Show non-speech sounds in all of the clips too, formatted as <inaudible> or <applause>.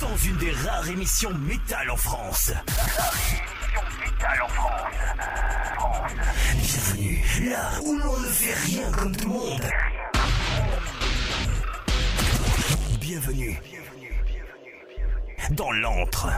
dans une des rares émissions métal en France. métal en France. Bienvenue là où l'on ne fait rien comme tout le monde. Bienvenue dans l'antre.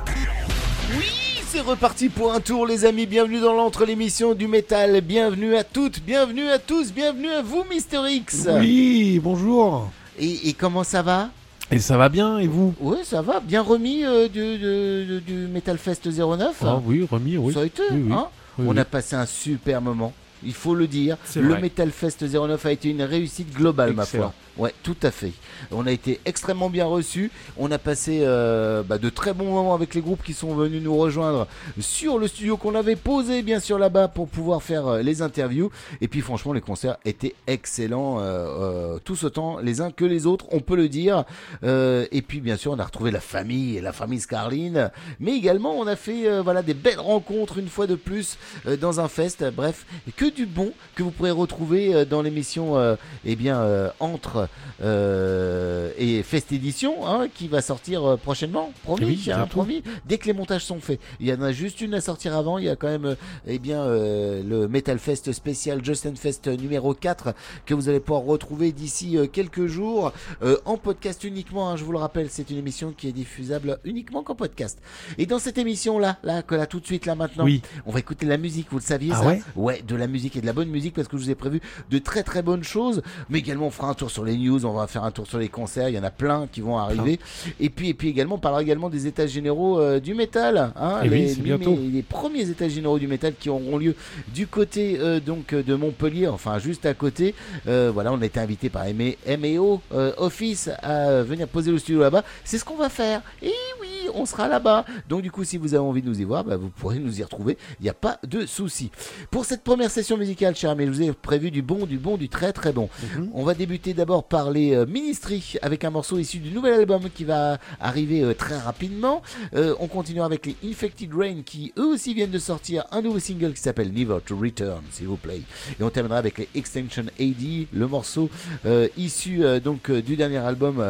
Oui, c'est reparti pour un tour les amis, bienvenue dans l'entre l'émission du métal, bienvenue à toutes, bienvenue à tous, bienvenue à vous Mister X Oui, bonjour. et, et comment ça va? Et ça va bien, et vous Oui ça va, bien remis euh, du, Metal Fest 09 Ah oui, remis, oui. Ça a été, Oui, oui. hein Oui, On a passé un super moment. Il faut le dire, le vrai. Metal Fest 09 a été une réussite globale, ma foi. Ouais, tout à fait. On a été extrêmement bien reçus. On a passé euh, bah, de très bons moments avec les groupes qui sont venus nous rejoindre sur le studio qu'on avait posé, bien sûr, là-bas pour pouvoir faire euh, les interviews. Et puis, franchement, les concerts étaient excellents, euh, euh, tous autant les uns que les autres, on peut le dire. Et puis, bien sûr, on a retrouvé la famille la famille Scarline. Mais également, on a fait voilà, des belles rencontres une fois de plus dans un fest. Bref, que du bon que vous pourrez retrouver dans l'émission eh bien, entre euh, et Fest Edition hein, qui va sortir euh, prochainement. Promis, Oui, hein, promis. Dès que les montages sont faits. Il y en a juste une à sortir avant. Il y a quand même euh, eh bien, euh, le Metal Fest spécial Justin Fest numéro 4 que vous allez pouvoir retrouver d'ici quelques jours euh, en podcast uniquement. hein, je vous le rappelle, c'est une émission qui est diffusable uniquement qu'en podcast. Et dans cette émission là, là que là tout de suite là maintenant, Oui. on va écouter de la musique. Vous le saviez Ah ça ouais? Ouais, de la musique et de la bonne musique parce que je vous ai prévu de très très bonnes choses. Mais également, on fera un tour sur les news, on va faire un tour sur les concerts. Il y en a plein qui vont arriver. Et puis, et puis également, on parlera également des états généraux euh, du métal. Hein, Eh les, c'est bientôt. les- les premiers états généraux du métal qui auront lieu du côté euh, donc de Montpellier, enfin juste à côté. Euh, voilà, on a été invité par MEO Office à venir poser le studio là-bas. C'est ce qu'on va faire. Et oui, on sera là-bas. Donc du coup, si vous avez envie de nous y voir, bah, vous pourrez nous y retrouver. Il n'y a pas de souci. Pour cette première session musicale, cher ami, je vous ai prévu du bon, du bon, du très très bon. Mhm. On va débuter d'abord par les euh, Ministry avec un morceau issu du nouvel album qui va arriver euh, très rapidement. Euh, on continuera avec les Infected Rain qui eux aussi viennent de sortir un nouveau single qui s'appelle Never to Return, s'il vous plaît. Et on terminera avec les Extinction AD, le morceau issu donc du dernier album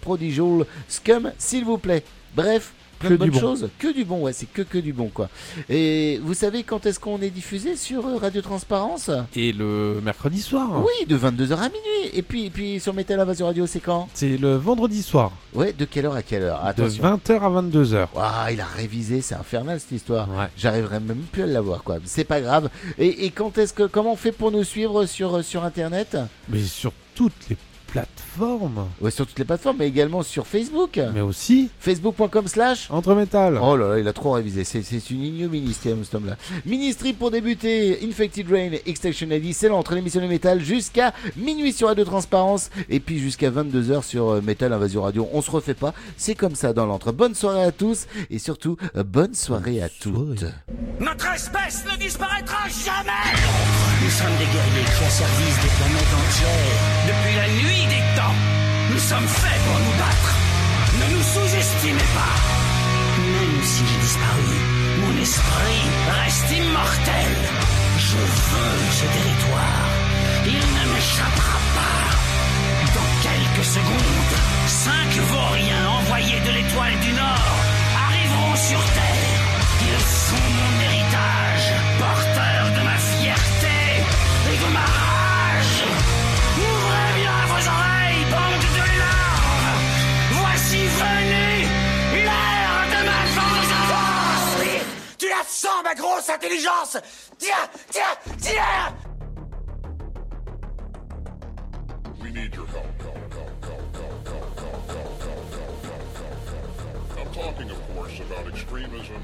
Prodigal Scum, s'il vous plaît. Bref. Plein Que de du bonnes bon. choses, que du bon, ouais, c'est que que du bon quoi. Et vous savez quand est-ce qu'on est diffusé sur euh, Radio Transparence? Et le mercredi soir Oui, de 22h à minuit. Et puis, et puis sur Metal Invasion Radio, c'est quand? C'est le vendredi soir, Ouais, de quelle heure à quelle heure? De Attention. 20h à 22h. Ouah, il a révisé, c'est infernal cette histoire. Ouais. J'arriverai même plus à l'avoir quoi. C'est pas grave. Et, et quand est-ce que comment on fait pour nous suivre sur sur internet? Mais sur toutes les plateformes. Ouais, sur toutes les plateformes, mais également sur Facebook. Mais aussi Facebook.com slash entre métal. Oh là là, il a trop révisé. C'est, une ignominie, ce homme-là. Ministry pour débuter, Infected Rain, Extinction AD, c'est l'entrée l'émission de métal jusqu'à minuit sur Radio Transparence et puis jusqu'à 22h sur euh, Metal Invasion Radio. On se refait pas, c'est comme ça dans l'entre. Bonne soirée à tous et surtout, euh, bonne soirée à toutes. Notre espèce ne disparaîtra jamais Nous sommes des guerriers qui des planètes entières. Depuis la nuit des temps, nous sommes faits pour nous battre. Ne nous sous-estimez pas. Même si j'ai disparu, mon esprit Reste immortel. Je veux ce territoire. Il ne m'échappera pas. Dans quelques secondes, cinq vauriens envoyés de l'étoile du Nord arriveront sur Terre. Ils sont mon ma grosse intelligence Tiens Tiens Tiens We need your help. I'm talking, of course, about extremism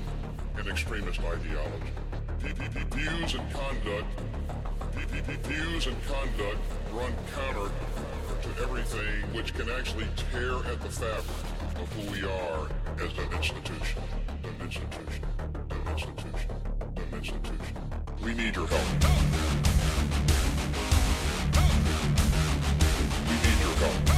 and extremist ideology. Views and conduct, views and conduct run counter to everything which can actually tear at the fabric of who we are as an institution. An institution institution, an institution. We need your help. We need your help.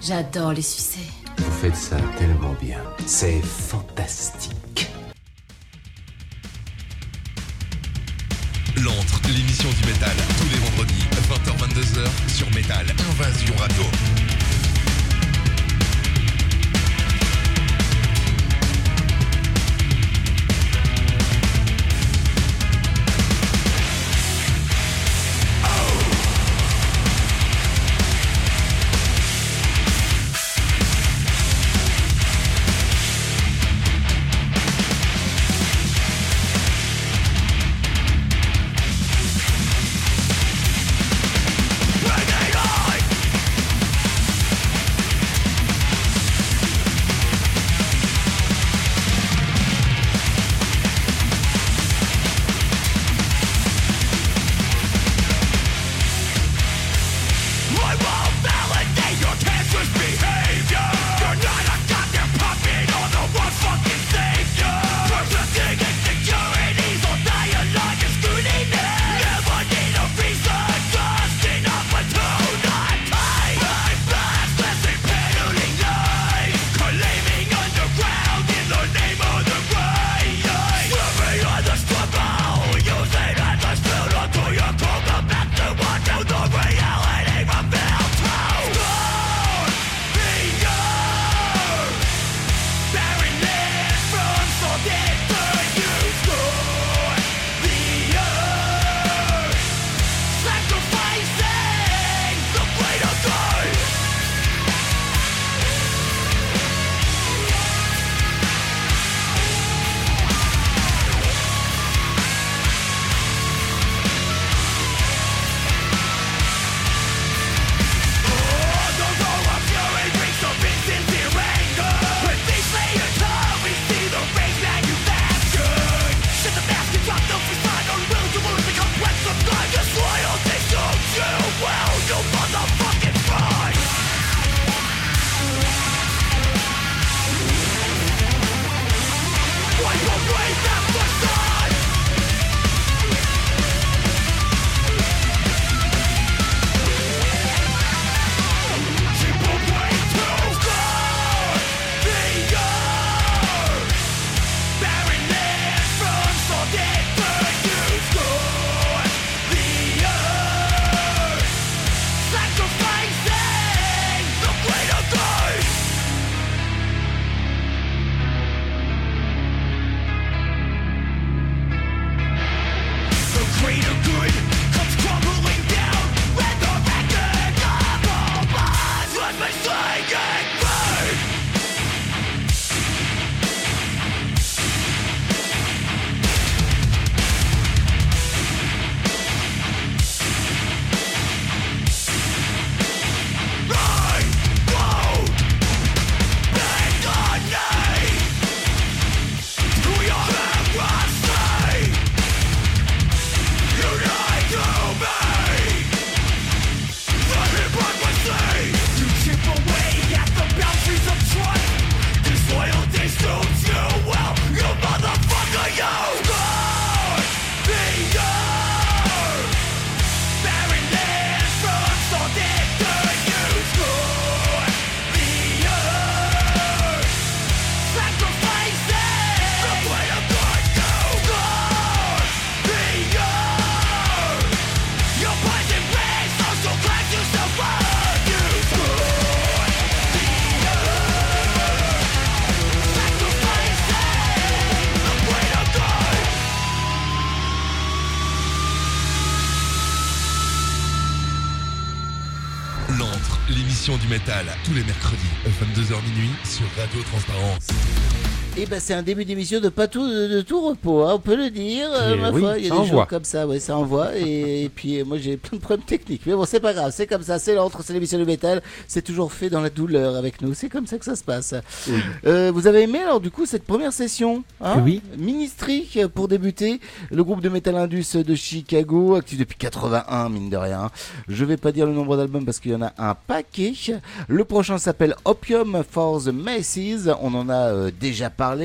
J'adore les succès. Vous faites ça tellement bien. C'est fantastique. Minuit, sur Radio Transparence. Ben c'est un début d'émission de pas tout de, de tout repos, hein, on peut le dire. euh, Et ma oui, foi, il y a des envoie. jours comme ça, ouais, ça envoie. Et, et puis euh, moi j'ai plein de problèmes techniques, mais bon c'est pas grave, c'est comme ça, c'est l'entre, c'est l'émission du métal, c'est toujours fait dans la douleur avec nous, c'est comme ça que ça se passe. Euh, vous avez aimé alors du coup cette première session, hein Oui. Ministry euh, pour débuter, le groupe de métal indus de Chicago, actif depuis 81 mine de rien. Je vais pas dire le nombre d'albums parce qu'il y en a un paquet. Le prochain s'appelle Opium for the Masses, on en a euh, déjà parlé.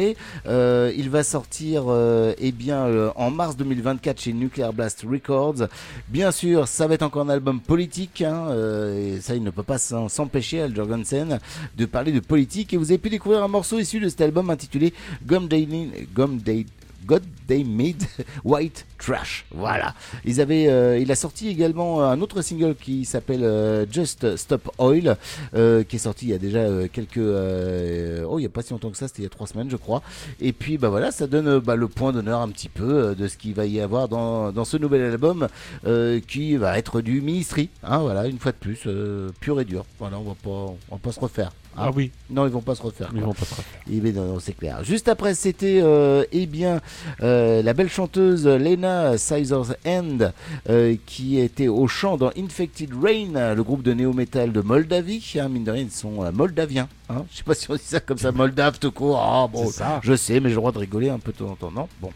Euh, il va sortir euh, eh bien euh, en mars 2024 chez Nuclear Blast Records. Bien sûr, ça va être encore un album politique, hein, et ça il ne peut pas s'empêcher, Al Jorgensen, de parler de politique. Et vous avez pu découvrir un morceau issu de cet album intitulé Gum Day, Gum Day God They Made <laughs> White Trash. Voilà. Ils avaient, euh, il a sorti également un autre single qui s'appelle euh, Just Stop Oil, euh, qui est sorti il y a déjà euh, quelques, euh, oh il y a pas si longtemps que ça, c'était il y a trois semaines je crois. Et puis bah voilà, ça donne euh, bah, le point d'honneur un petit peu euh, de ce qu'il va y avoir dans, dans ce nouvel album euh, qui va être du ministry. Hein, voilà, une fois de plus, euh, pur et dur. Voilà, on va pas, on va pas se refaire. Hein. Ah oui. Non, ils vont pas se refaire. Ils quoi. vont pas se refaire. Bien, non, c'est clair. Juste après, c'était euh, eh bien euh, la belle chanteuse Lena Sizer's End euh, qui était au chant dans Infected Rain, le groupe de néo-metal de Moldavie. Hein, mine de rien, ils sont moldaviens. Hein. Je sais pas si on dit ça comme ça, moldave tout court. Ah, bon, ça. je sais, mais j'ai le droit de rigoler un peu de temps en temps, non? Bon.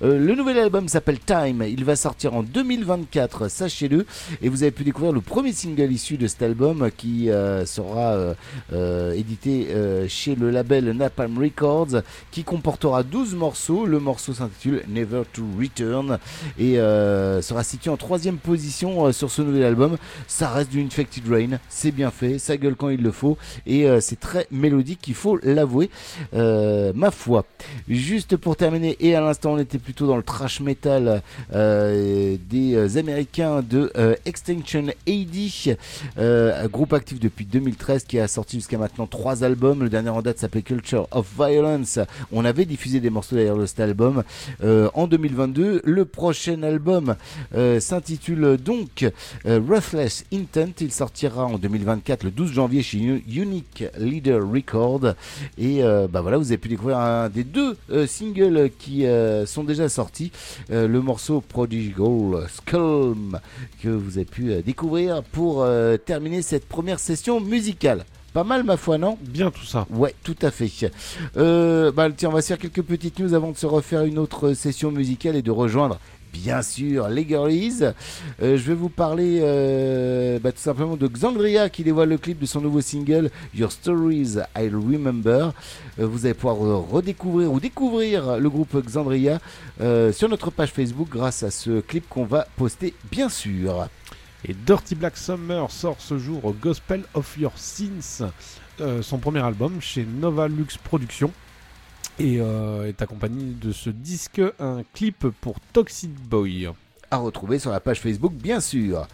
Le nouvel album s'appelle Time. Il va sortir en 2024, sachez-le. Et vous avez pu découvrir le premier single issu de cet album qui sera euh, édité euh, chez le label Napalm Records, qui comportera 12 morceaux. Le morceau s'intitule Never to Return et euh, sera situé en troisième position sur ce nouvel album. Ça reste du Infected Rain, c'est bien fait, ça gueule quand il le faut et c'est très mélodique, il faut l'avouer, ma foi. Juste pour terminer, et à l'instant on était plutôt dans le trash metal des Américains de Extinction AD, groupe actif depuis 2013 qui a sorti jusqu'à maintenant trois albums. Le dernier en date s'appelait Culture of Violence. On avait diffusé des morceaux d'ailleurs de cet album euh, en 2022. Le prochain album euh, s'intitule donc euh, Ruthless Intent. Il sortira en 2024 le 12 janvier chez Unique Leader Record. Et bah voilà, vous avez pu découvrir un des deux singles qui sont déjà sortis. Le morceau Prodigal Skull que vous avez pu découvrir pour terminer cette première session musicale. Pas mal ma foi, non Bien tout ça. Ouais, tout à fait. Euh, bah, tiens, on va se faire quelques petites news avant de se refaire une autre session musicale et de rejoindre. Bien sûr, les girlies. Euh, je vais vous parler euh, bah, tout simplement de Xandria qui dévoile le clip de son nouveau single Your Stories I Remember. Euh, vous allez pouvoir redécouvrir ou découvrir le groupe Xandria sur notre page Facebook grâce à ce clip qu'on va poster bien sûr. Et Dirty Black Summer sort ce jour au Gospel of Your Sins, euh, son premier album chez Nova Lux Productions. Et euh, est accompagné de ce disque un clip pour Toxic Boy. À retrouver sur la page Facebook, bien sûr.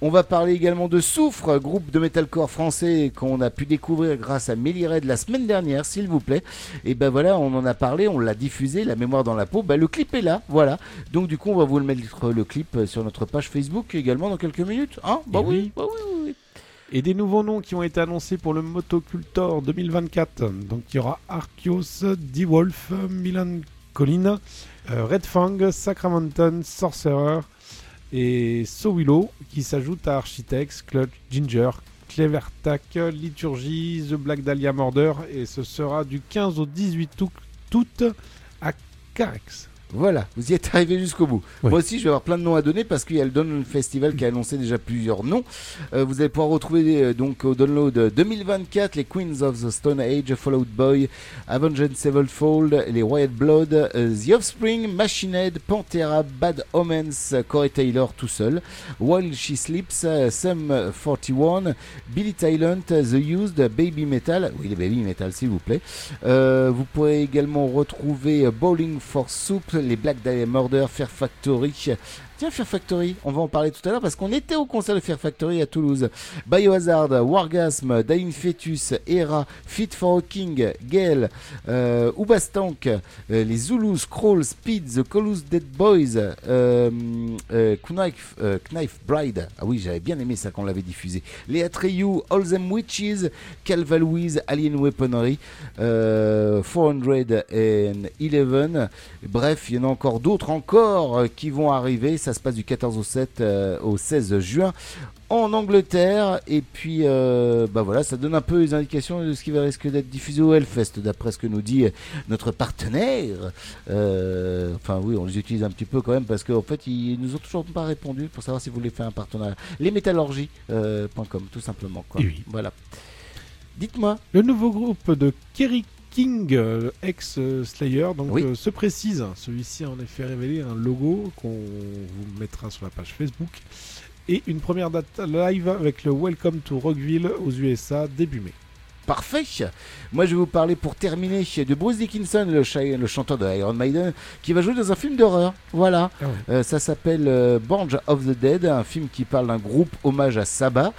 On va parler également de Soufre, groupe de metalcore français qu'on a pu découvrir grâce à Melly Red la semaine dernière, s'il vous plaît. Et ben voilà, on en a parlé, on l'a diffusé, la mémoire dans la peau. Ben, le clip est là, voilà. Donc du coup, on va vous le mettre le clip sur notre page Facebook également dans quelques minutes. Hein? Bah Eh oui, oui. bah oui, oui, oui. Et des nouveaux noms qui ont été annoncés pour le Motocultor 2024. Donc il y aura Arceus, D-Wolf, Milan Collin, euh, Red Fang, Sacramenton, Sorcerer et So Willow qui s'ajoutent à Architects, Clutch, Ginger, Clevertac, Liturgie, The Black Dahlia Murder et ce sera du 15 au 18 août à Carex. Voilà, vous y êtes arrivé jusqu'au bout. Oui. Moi aussi, je vais avoir plein de noms à donner parce qu'il y a le Download Festival qui a annoncé déjà plusieurs noms. Euh, vous allez pouvoir retrouver euh, donc au download euh, 2024 les Queens of the Stone Age, Fallout Boy, Avenged Sevenfold, les Riot Blood, euh, The Offspring, Machine Head, Pantera, Bad Omens, Corey Taylor tout seul, While She Sleeps, Sum 41, Billy Talent, The Used, Baby Metal, oui les Baby Metal s'il vous plaît. Vous pourrez également retrouver Bowling for Soup, les Black Dahlia Murder, Fair Factory, Tiens, Factory, on va en parler tout à l'heure parce qu'on était au concert de Fear Factory à Toulouse. Biohazard, Wargasm, Dying Fetus, Hera, Fit for a King, Gale, euh, Ubastank, euh, les Zulus, Scroll, Speed, The Colossus Dead Boys, euh, euh, Knife, Bride. Ah oui, j'avais bien aimé ça quand on l'avait diffusé. Les Atreyu, All Them Witches, Calva Louise, Alien Weaponry, euh, 411. Bref, il y en a encore d'autres encore qui vont arriver. Se passe du 14 au 7 euh, au 16 juin en Angleterre. Et puis, euh, bah voilà, ça donne un peu les indications de ce qui va risquer d'être diffusé au Hellfest, d'après ce que nous dit euh, notre partenaire. Euh, enfin, oui, on les utilise un petit peu quand même parce qu'en fait, ils nous ont toujours pas répondu pour savoir si vous voulez faire un partenariat. Lesmétallurgies.com, tout simplement. Quoi. Et oui. Voilà. Dites-moi. Le nouveau groupe de Kerry King, euh, ex-Slayer, donc Oui. euh, se précise. Celui-ci a en effet révélé un logo qu'on vous mettra sur la page Facebook et une première date live avec le Welcome to Rockville aux USA début mai. Parfait. Moi, je vais vous parler pour terminer de Bruce Dickinson, le, cha- le chanteur de Iron Maiden, qui va jouer dans un film d'horreur. Voilà. Ah. Euh, ça s'appelle euh, of the Dead, un film qui parle d'un groupe hommage à Saba,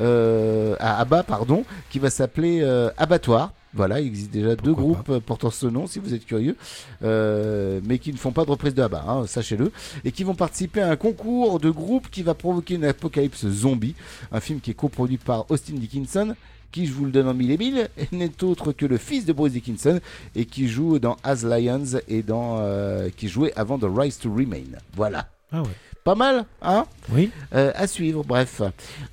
euh, à Abba, pardon, qui va s'appeler Abattoir. Voilà, il existe déjà deux groupes euh, portant ce nom, si vous êtes curieux, euh, mais qui ne font pas de reprise de Abba, hein, sachez-le, et qui vont participer à un concours de groupes qui va provoquer une apocalypse zombie, un film qui est coproduit par Austin Dickinson, qui, je vous le donne en mille et mille, <laughs> n'est autre que le fils de Bruce Dickinson et qui joue dans As Lions et dans euh, qui jouait avant The Rise to Remain. Voilà. Ah ouais. Pas mal, hein Oui. Euh, À suivre, bref.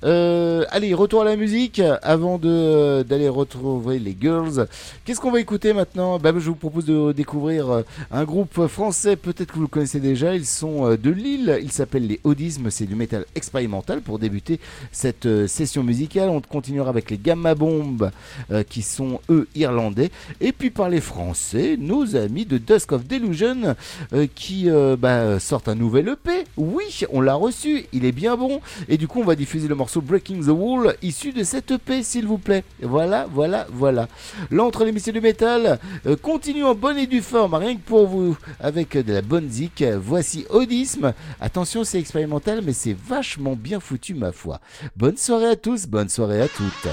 Euh, allez, retour à la musique avant de d'aller retrouver les girls. Qu'est-ce qu'on va écouter maintenant? Bah, Je vous propose de découvrir euh, un groupe français, peut-être que vous le connaissez déjà. Ils sont euh, de Lille, ils s'appellent les Audismes, c'est du métal expérimental pour débuter cette euh, session musicale. On continuera avec les Gamma Bombs euh, qui sont eux irlandais. Et puis par les Français, nos amis de Dusk of Delusion euh, qui euh, bah, sortent un nouvel EP. Oui, on l'a reçu, il est bien bon. Et du coup, on va diffuser le morceau Breaking the Wall issu de cette EP, s'il vous plaît. Voilà, voilà, voilà. L'entre l'émission du métal euh, continue en bonne et due forme, rien que pour vous, avec de la bonne zik. Voici Audisme. Attention, c'est expérimental, mais c'est vachement bien foutu, ma foi. Bonne soirée à tous, bonne soirée à toutes.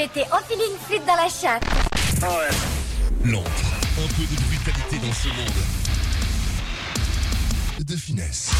M'étais enfilé une flûte dans la chatte. L'ombre. Un peu de brutalité dans ce monde. De finesse.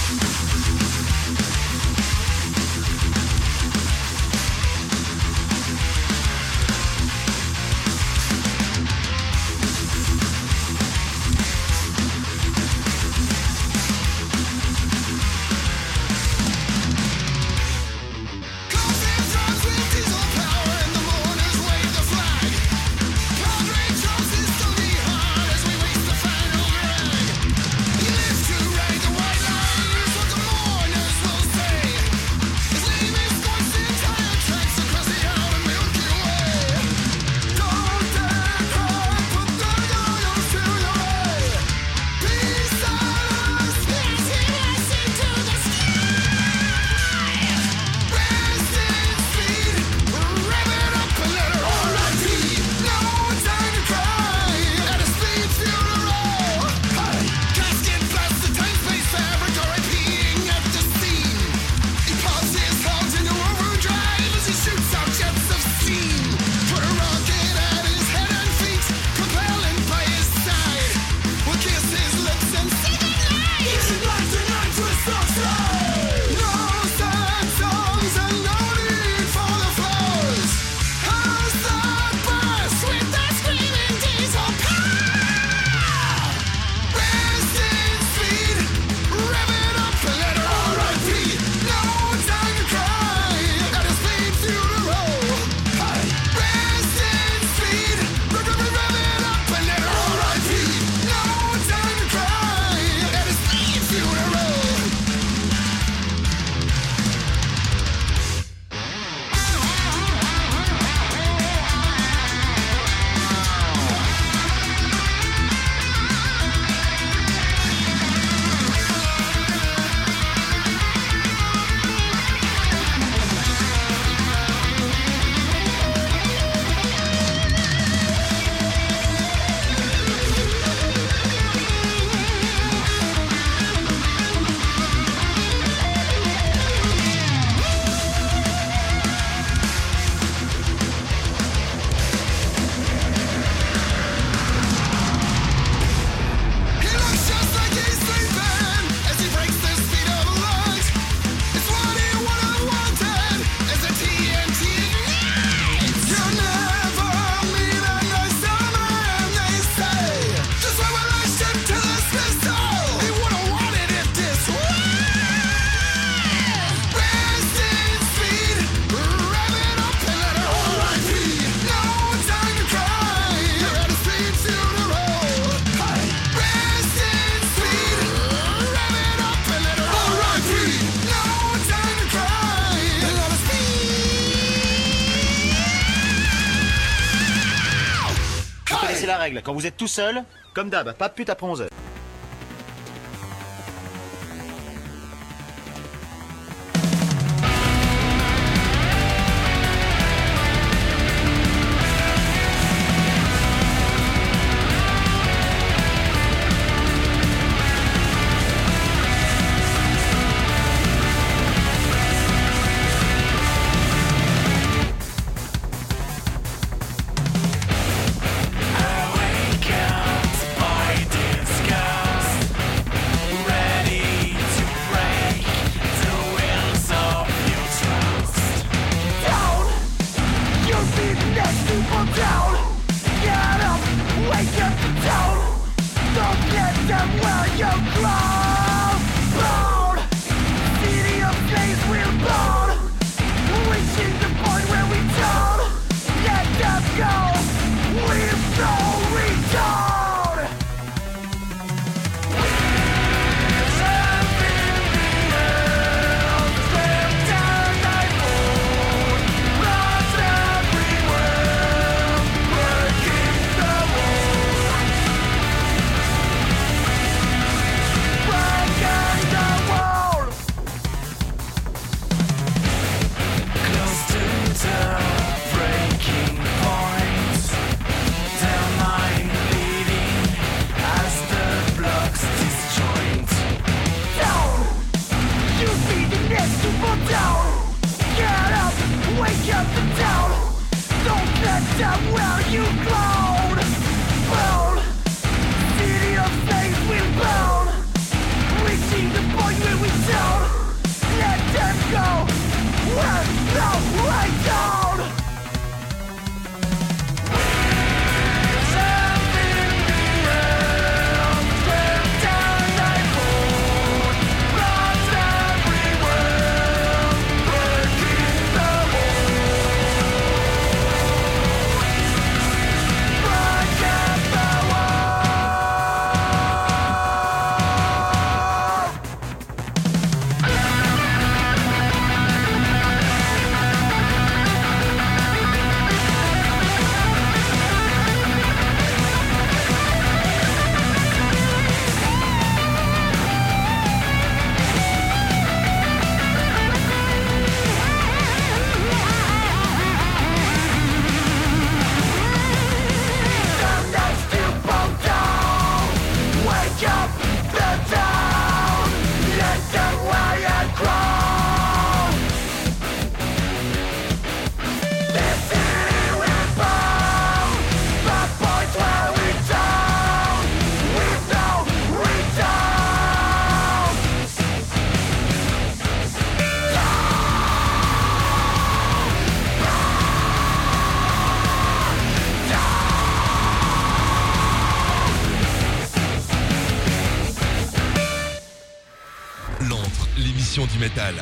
Vous êtes tout seul, comme d'hab, pas de pute après 11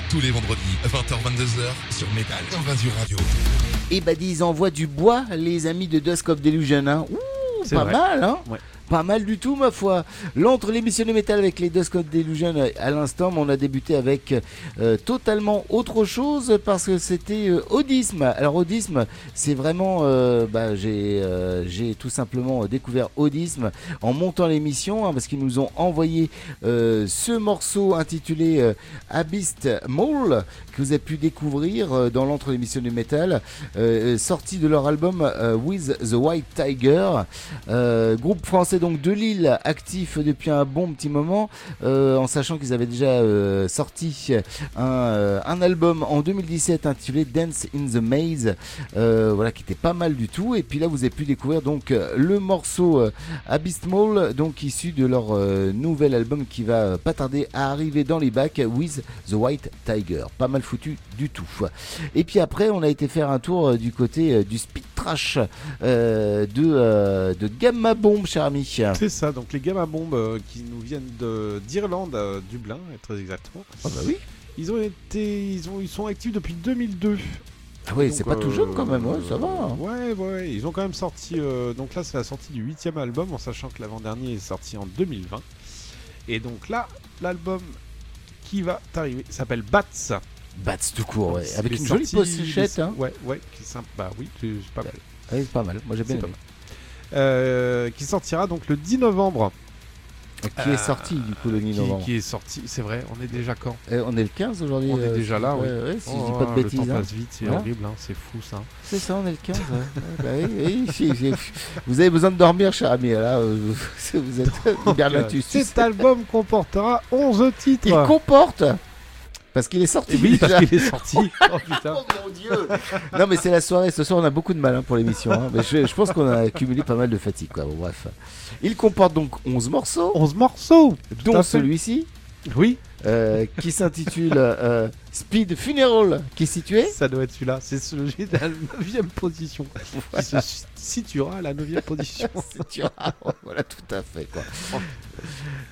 tous les vendredis, 20h-22h, sur Métal, Invasion Radio. Et bah ils envoient du bois, les amis de Dusk of Delusion. Hein. Ouh, C'est pas vrai. mal, hein Ouais. Pas mal du tout, ma foi. L'entre l'émission de métal avec les Dusk of Delusion euh, à l'instant, on a débuté avec euh, totalement autre chose parce que c'était euh, Audisme. Alors, Audisme, c'est vraiment. euh, bah, j'ai tout simplement découvert Audisme en montant l'émission hein, parce qu'ils nous ont envoyé ce morceau intitulé Abyss Mole vous avez pu découvrir euh, dans l'entre l'émission du métal, euh, sorti de leur album euh, With the White Tiger. Euh, groupe français donc de Lille, actif depuis un bon petit moment, euh, en sachant qu'ils avaient déjà euh, sorti un, euh, un album en 2017 intitulé Dance in the Maze, euh, voilà qui était pas mal du tout. Et puis là vous avez pu découvrir donc euh, le morceau euh, Abysmal, donc issu de leur euh, nouvel album qui va euh, pas tarder à arriver dans les bacs, With the White Tiger. Pas mal foutu du tout. Et puis après on a été faire un tour euh, du côté euh, du speed trash euh, de, de Gamma Bomb, cher ami. C'est ça, donc les Gamma Bombes qui nous viennent de- d'Irlande, Dublin, très exactement. Ah bah oui. Ils ont été, ils ont, ils sont actifs depuis 2002. Ah oui, c'est pas tout jeune quand même, ouais, ça va. hein. Ouais, ouais, ils ont quand même sorti. euh, donc là, c'est la sortie du huitième album, en sachant que l'avant-dernier est sorti en 2020. Et donc là, l'album qui va t'arriver s'appelle Bats. Bats tout court, ouais. Avec une jolie sorti- pochette, hein. Ouais, ouais, qui est sympa. Bah oui, c'est pas mal. Ouais, c'est pas mal, moi j'ai bien aimé. Euh, qui sortira donc le 10 novembre. Qui est sorti du coup le 10 qui, novembre qui est sorti, c'est vrai, on est déjà quand? Euh, On est le 15 aujourd'hui. On est euh, déjà là, oui. ouais, si je dis Oh, pas de Le bêtises. temps hein. passe vite, c'est horrible, hein, c'est fou ça. C'est ça, on est le 15. ouais. Ouais, bah oui, oui. Vous avez besoin de dormir, cher ami. Là, euh, vous vous êtes <laughs> Berlatus. Cet album comportera 11 titres. Il comporte Parce qu'il est sorti. Et oui, parce qu'il est sorti. <laughs> Oh putain. Oh mon dieu Non mais c'est la soirée, ce soir on a beaucoup de mal hein, pour l'émission. hein. Mais je, je pense qu'on a accumulé pas mal de fatigue quoi. Bon, bref. Il comporte donc 11 morceaux. 11 morceaux Dont celui-ci. Oui. Euh, qui s'intitule euh, Speed Funeral, qui est situé Ça doit être celui-là. C'est celui de la 9 position. Qui se situera à la 9 position. <laughs> <laughs> voilà, tout à fait. Quoi.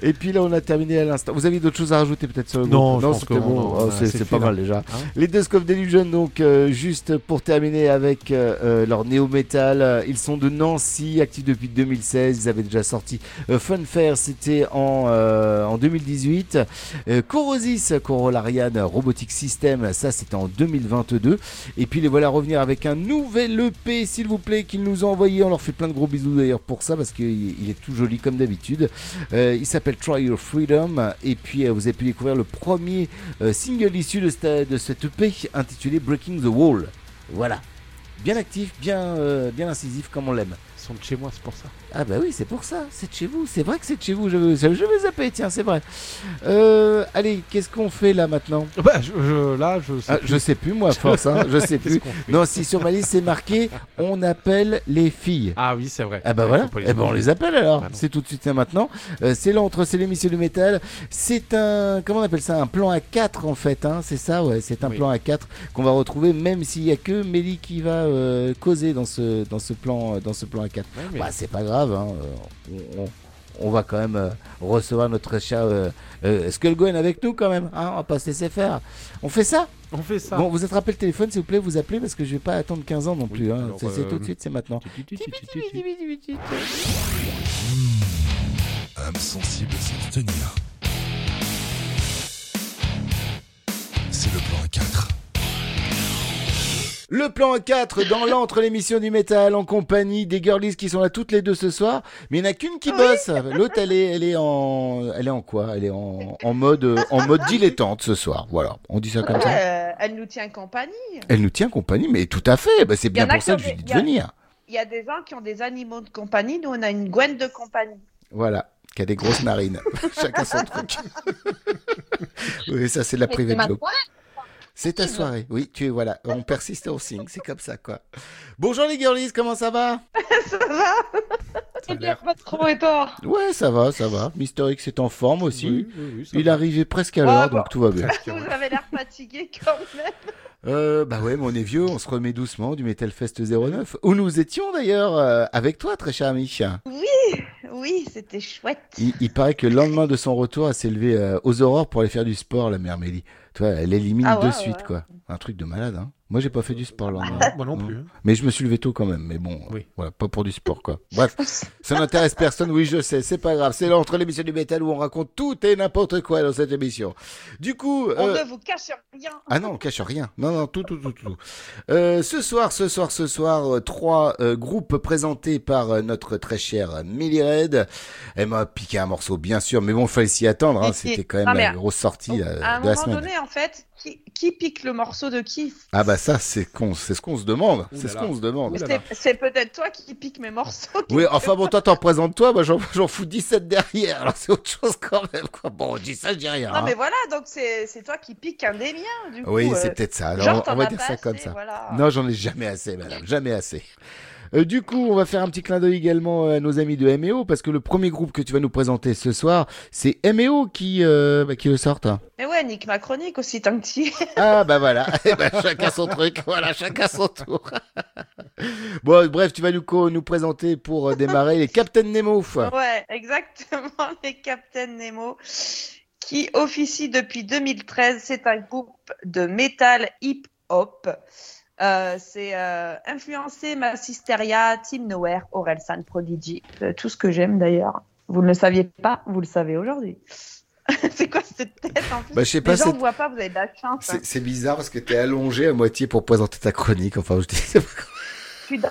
Et puis là, on a terminé à l'instant. Vous avez d'autres choses à rajouter peut-être sur le Non, groupe pense c'était bon. on- Oh, a c'est pas mal déjà. Hein les Dusk of Delusion, donc, euh, juste pour terminer avec leur néo-metal, ils sont de Nancy, actifs depuis 2016. Ils avaient déjà sorti euh, Funfair, c'était en, en 2018. Euh, Corosis, Corolarian Robotic System, ça c'était en 2022. Et puis les voilà revenir avec un nouvel EP, s'il vous plaît, qu'ils nous ont envoyé. On leur fait plein de gros bisous d'ailleurs pour ça, parce qu'il il est tout joli comme d'habitude. Euh, il s'appelle Try Your Freedom. Et puis euh, vous avez pu découvrir le premier single issu de, cette EP intitulé Breaking the Wall. Voilà. Bien actif, bien, bien incisif comme on l'aime. Ils sont de chez moi, c'est pour ça. Ah bah oui, c'est pour ça, c'est de chez vous, c'est vrai que c'est de chez vous, je, je, je vais zapper, tiens, c'est vrai. Euh, allez, qu'est-ce qu'on fait là maintenant? Bah, je, je- là, je sais. Ah, plus. je sais plus moi, <laughs> force, hein, je sais plus. Non, si sur ma liste c'est marqué, on appelle les filles. Ah oui, c'est vrai. Ah bah Ouais, voilà, eh ben on les appelle alors. Non. c'est tout de suite là maintenant. Euh, c'est l'entre, c'est l'émission du métal. C'est un, comment on appelle ça, un plan à 4 en fait. Hein, c'est ça, ouais. C'est un Oui. plan à 4 qu'on va retrouver, même s'il y a que Mélie qui va euh, causer dans ce, dans ce plan, dans ce plan à 4 Ouais, mais- Bah c'est pas grave. Hein, euh, on, on- on va quand même euh, recevoir notre chat euh, euh, Skullgwen avec nous quand même. Hein, on va pas se laisser faire. On fait ça? On fait ça. Bon, vous attrapez le téléphone s'il vous plaît, vous appelez parce que je vais pas attendre 15 ans non plus. hein. C'est euh, tout de suite, c'est maintenant. âme sensible sans tenir. C'est le plan 4. Le plan 4 dans l'entre l'émission du métal en compagnie des girlies qui sont là toutes les deux ce soir, mais il n'y en a qu'une qui bosse. L'autre elle est elle est en elle est en quoi? Elle est en, en mode en mode dilettante ce soir. Voilà, on dit ça comme ça. Euh, elle nous tient compagnie. Elle nous tient compagnie, mais tout à fait. Bah, c'est bien pour ça que je des- dis de venir. Il y a des gens qui ont des animaux de compagnie, nous on a une Gwen de compagnie. Voilà, qui a des grosses narines. <laughs> Chacun son truc. <laughs> oui, ça c'est de la privée joke. C'est ta soirée. Oui, tu es voilà. On persiste et on signe. C'est comme ça quoi. Bonjour les girlies, comment ça va? <laughs> Ça va Ça l'air- pas trop et toi? Ouais, ça va, ça va. Mister X est en forme aussi. Oui, oui, oui, Il va. arrivait presque à Ouais, l'heure, bon. donc tout va bien. <laughs> Vous avez l'air fatigué quand même. Euh, bah ouais, mais on est vieux, on se remet doucement du Metal Fest 09, où nous étions d'ailleurs euh, avec toi, très cher ami. Oui, c'était chouette. Il, il paraît que le lendemain de son retour, elle s'est levée euh, aux aurores pour aller faire du sport, la mère Mélie. Tu vois, elle élimine Ah de suite, ouais. quoi. Un truc de malade, hein. Moi, j'ai pas fait du sport lendemain. Moi non plus. hein. Mais je me suis levé tôt quand même. Mais bon, Oui. voilà, pas pour du sport, quoi. Bref, ça n'intéresse personne. Oui, je sais, c'est pas grave. C'est l'entre l'émission du métal où on raconte tout et n'importe quoi dans cette émission. Du coup, On euh, ne vous cache rien. ah non, on cache rien. Non, non, tout, tout, tout, tout. Euh, ce soir, ce soir, ce soir, euh, trois euh, groupes présentés par euh, notre très chère Millie Red. Elle m'a piqué un morceau, bien sûr, mais bon, fallait s'y attendre. hein. C'était quand même mais la grosse sortie Donc, euh, à un de la moment semaine. donné, en fait, qui, qui pique le morceau de qui Ah bah ça, c'est con, c'est ce qu'on se demande. C'est ce qu'on se demande. C'est peut-être toi qui pique mes morceaux. Oui, enfin bon, toi, t'en présentes toi, moi j'en j'en fous 17 derrière, alors c'est autre chose quand même, quoi. Bon, on dit ça, je dis rien. Non, hein. mais voilà, donc c'est c'est toi qui pique un des miens, du coup. Oui, euh, c'est peut-être ça. Alors, genre, on- va dire ça comme ça. voilà. Non, j'en ai jamais assez, madame, jamais assez. Euh, du coup, on va faire un petit clin d'œil également à nos amis de MEO, parce que le premier groupe que tu vas nous présenter ce soir, c'est MEO qui, euh, bah, qui le sortent. Mais ouais, nique ma chronique aussi, tant que tu. Ah bah voilà, <laughs> Eh ben, chacun son truc, voilà, chacun son tour. <laughs> bon, bref, tu vas nous, nous présenter pour euh, démarrer les Captain Nemo. Ouais, exactement, <laughs> les Captain Nemo, qui officie depuis 2013. C'est un groupe de metal hip-hop. Euh, c'est euh, influencé Massisteria, Team Nowhere, Orelsan Prodigy, Euh, tout ce que j'aime d'ailleurs. Vous ne le saviez pas, vous le savez aujourd'hui. <laughs> c'est quoi cette tête en plus? Bah, je sais Les gens ne voient pas, vous avez de la chance. hein. C'est c'est bizarre parce que t'es allongé à moitié pour présenter ta chronique, enfin je dis... Je dans-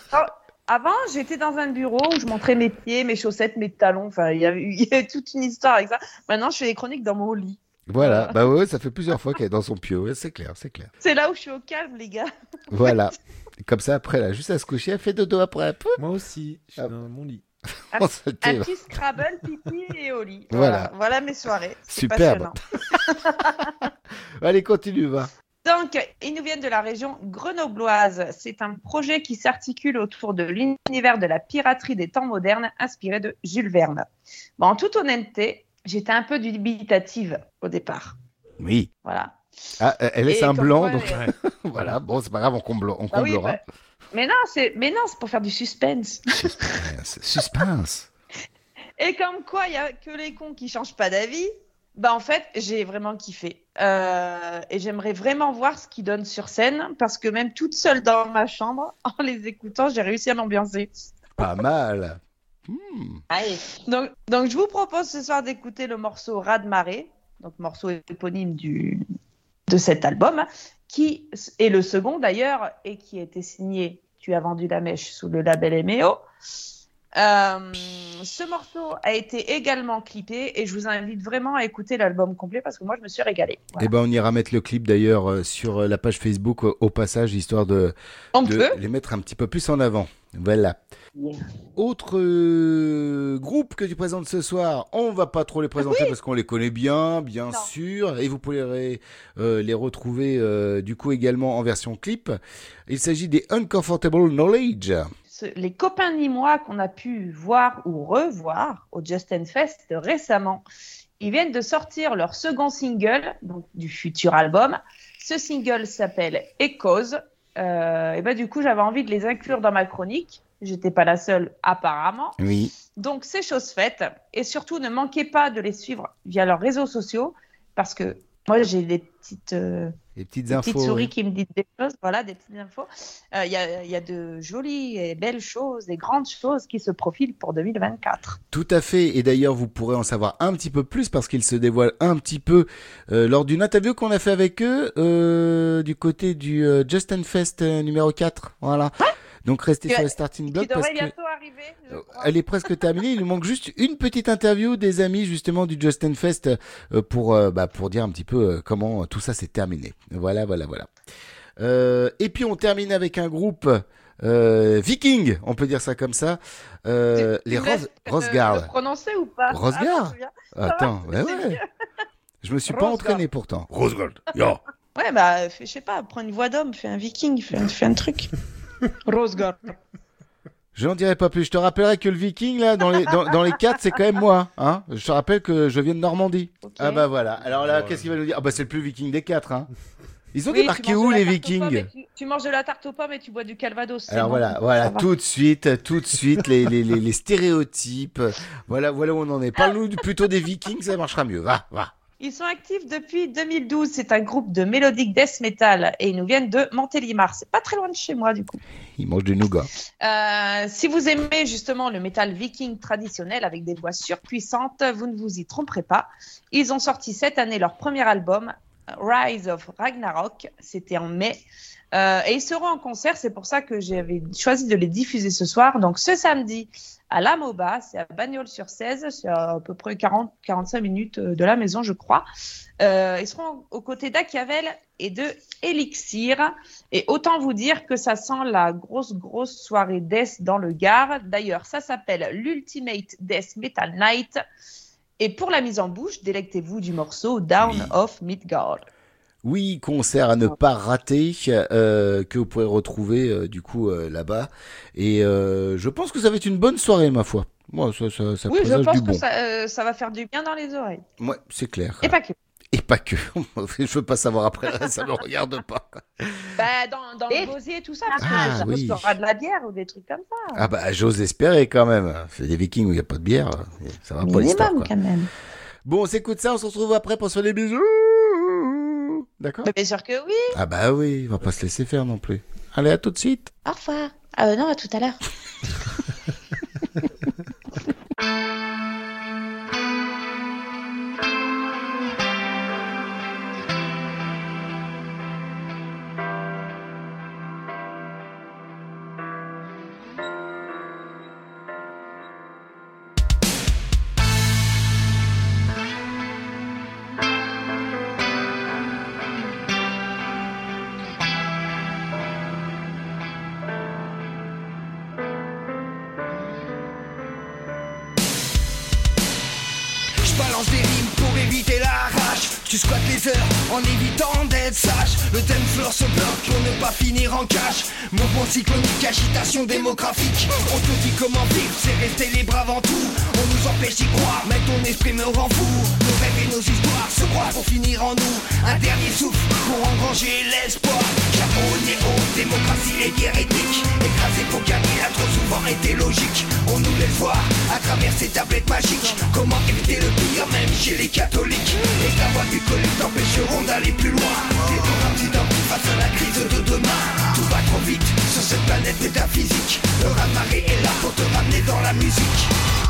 Avant, j'étais dans un bureau où je montrais mes pieds, mes chaussettes, mes talons. Enfin, il y avait, <laughs> il y avait toute une histoire avec ça. Maintenant, je fais des chroniques dans mon lit. Voilà, bah ouais, ça fait plusieurs fois qu'elle est dans son pieu, c'est clair, c'est clair. C'est là où je suis au calme, les gars. <laughs> Voilà. Comme ça, après, là, juste à se coucher, elle fait dodo après. Moi aussi, je suis Ah. dans mon lit. Un, on se un tait. petit Scrabble, pipi et au lit. Voilà. Voilà, voilà mes soirées. Superbe. <laughs> Allez, continue, va. Donc, ils nous viennent de la région grenobloise. C'est un projet qui s'articule autour de l'univers de la piraterie des temps modernes, inspiré de Jules Verne. Bon, en toute honnêteté, j'étais un peu dubitative au départ. Oui. Voilà. Ah, elle laisse un blanc, quoi, donc <laughs> elle- voilà, bon, c'est pas grave, on, comble, on Ah oui, comblera. bah, mais non, c'est mais non, c'est pour faire du suspense. Suspense. Suspense. <laughs> Et comme quoi, il y a que les cons qui changent pas d'avis. Bah en fait, j'ai vraiment kiffé. Euh, et j'aimerais vraiment voir ce qu'ils donnent sur scène parce que même toute seule dans ma chambre, <laughs> en les écoutant, j'ai réussi à m'ambiancer. Pas mal. Donc, je vous propose ce soir d'écouter le morceau Raz de marée, donc morceau éponyme du, de cet album, qui est le second d'ailleurs et qui a été signé Tu as vendu la mèche sous le label MEO. Euh, ce morceau a été également clippé et je vous invite vraiment à écouter l'album complet parce que moi je me suis régalée. Eh ben, on ira mettre le clip d'ailleurs euh, sur euh, la page Facebook au passage, histoire de, les mettre un petit peu plus en avant. Voilà. Autre euh, groupe que tu présentes ce soir, on va pas trop les présenter parce qu'on les connaît bien, bien sûr, et vous pouvez les, euh, les retrouver euh, du coup également en version clip. Il s'agit des Uncomfortable Knowledge. Ce- les copains ni moi qu'on a pu voir ou revoir au Justin Fest récemment, ils viennent de sortir leur second single donc du futur album. Ce single s'appelle Echoes. Euh, et ben du coup, j'avais envie de les inclure dans ma chronique. J'étais pas la seule apparemment. Oui. Donc c'est chose faite. Et surtout, ne manquez pas de les suivre via leurs réseaux sociaux parce que moi j'ai des petites euh, petites des infos. petites souris oui. qui me disent des choses, voilà, des petites infos. Euh, Il y, a, il y a de jolies et belles choses, des grandes choses qui se profilent pour 2024. Tout à fait. Et d'ailleurs, vous pourrez en savoir un petit peu plus parce qu'ils se dévoilent un petit peu euh, lors d'une interview qu'on a fait avec eux euh, du côté du euh, Justin Fest euh, numéro 4. Voilà. Donc restez sur le starting Qui block parce devrait que bientôt arriver. je crois. elle est presque terminée. Il nous manque juste une petite interview des amis justement du Justin Fest euh, pour euh, bah, pour dire un petit peu euh, comment euh, tout ça s'est terminé. Voilà, voilà, voilà. Euh, et puis on termine avec un groupe euh, viking, on peut dire ça comme ça. Euh, les Rose, euh, Rosegard. le prononcer ou pas? Rosegard Ah. Ça va, Attends, ouais, mieux. Je me suis pas entraîné pourtant. Rosegard, ya. Ouais, bah, je sais pas, prends une voix d'homme, fais un viking, fais un, fais un truc. Rosegard. Je n'en dirai pas plus. Je te rappellerai que le viking, là, dans les, dans, dans les quatre, c'est quand même moi. Hein je te rappelle que je viens de Normandie. Ah bah voilà. Alors là, qu'est-ce qu'il va nous dire? Ah bah c'est le plus viking des quatre. Hein Ils ont Oui, débarqué où les Vikings? tu, tu manges de la tarte aux pommes et tu bois du calvados. Alors bon, voilà, voilà, tout de suite, tout de suite, les, les, les, les stéréotypes. Voilà, voilà où on en est. Parle-nous du- plutôt des Vikings, ça marchera mieux. Va, va. Ils sont actifs depuis 2012. C'est un groupe de mélodique death metal et ils nous viennent de Montélimar. C'est pas très loin de chez moi du coup. Ils mangent du nougat. Euh, si vous aimez justement le métal viking traditionnel avec des voix surpuissantes, vous ne vous y tromperez pas. Ils ont sorti cette année leur premier album, Rise of Ragnarok. C'était en mai. Euh, et ils seront en concert, c'est pour ça que j'avais choisi de les diffuser ce soir. Donc ce samedi à la MOBA, c'est à Bagnols-sur-Cèze, c'est à, peu près 40-45 minutes euh, de la maison, je crois. Euh, ils seront aux côtés d'Achiavel et de Elixir. Et autant vous dire que ça sent la grosse, grosse soirée Death dans le Gard. D'ailleurs, ça s'appelle l'Ultimate Death Metal Night. Et pour la mise en bouche, délectez-vous du morceau Down of Midgard. Oui, concert à ne pas rater euh, que vous pourrez retrouver euh, du coup euh, là-bas. Et euh, je pense que ça va être une bonne soirée, ma foi. Moi, ça, ça, ça oui, je pense du que bon. ça, euh, ça va faire du bien dans les oreilles. Ouais, c'est clair. Et pas que. Et pas que. <laughs> je veux pas savoir après, <laughs> ça me regarde pas. Bah, dans, dans le gosier et tout ça, parce que Ah, suppose oui. de la bière ou des trucs comme ça. Ah bah j'ose espérer quand même. C'est des vikings où il n'y a pas de bière. Ça va pas l'histoire. Minimum quoi. quand même. Bon, on s'écoute ça, on se retrouve après pour se faire des bisous. D'accord Mais bien sûr que oui. Ah bah oui, on va pas se laisser faire non plus. Allez, à tout de suite. Au revoir. Ah non, à tout à l'heure. <laughs> Floor se bloque pour ne pas finir en cage Mouvement cyclonique, agitation démographique. On te dit comment vivre, c'est rester libre avant tout. On nous empêche d'y croire, mais ton esprit me rend fou. Nos rêves et nos histoires se croisent pour finir en nous. Un dernier souffle pour engranger l'espoir. Chapeau, néo, démocratie et guerre éthique. Écrasé pour gagner a trop souvent été logique. On nous laisse voir à travers ces tablettes magiques. Comment éviter le pire même chez les catholiques. Et ta voix bucolique t'empêcheront d'aller plus loin. Identiques face à la crise de demain Tout va trop vite. Sur cette planète métaphysique Le raz-de-marée est là pour te ramener dans la musique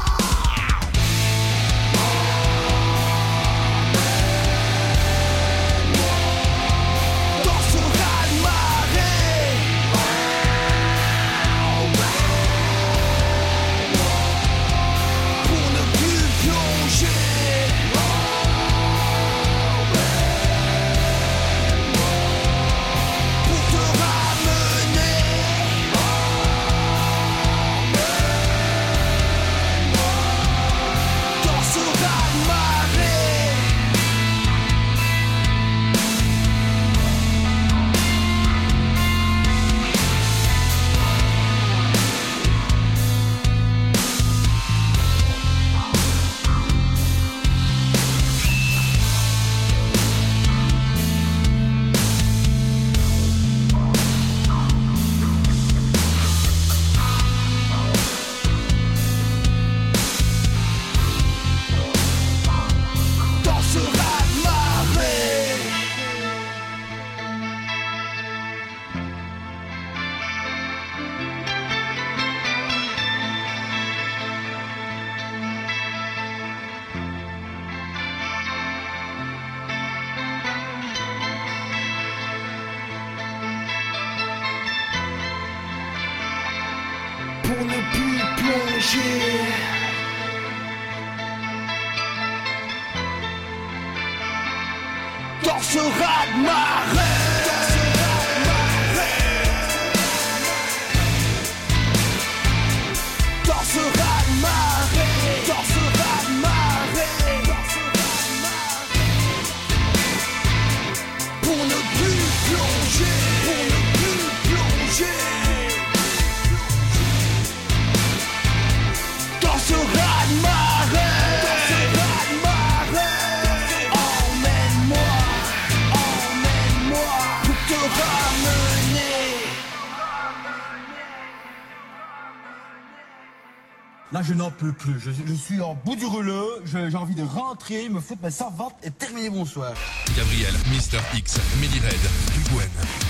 Là, je n'en peux plus. Je, suis en bout du rouleau. J'ai envie de rentrer, me foutre ma servante et terminer mon soir. Gabriel, Mister X, Mehdi Red, Gwen,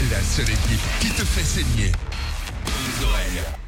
la seule équipe qui te fait saigner. Noël. Before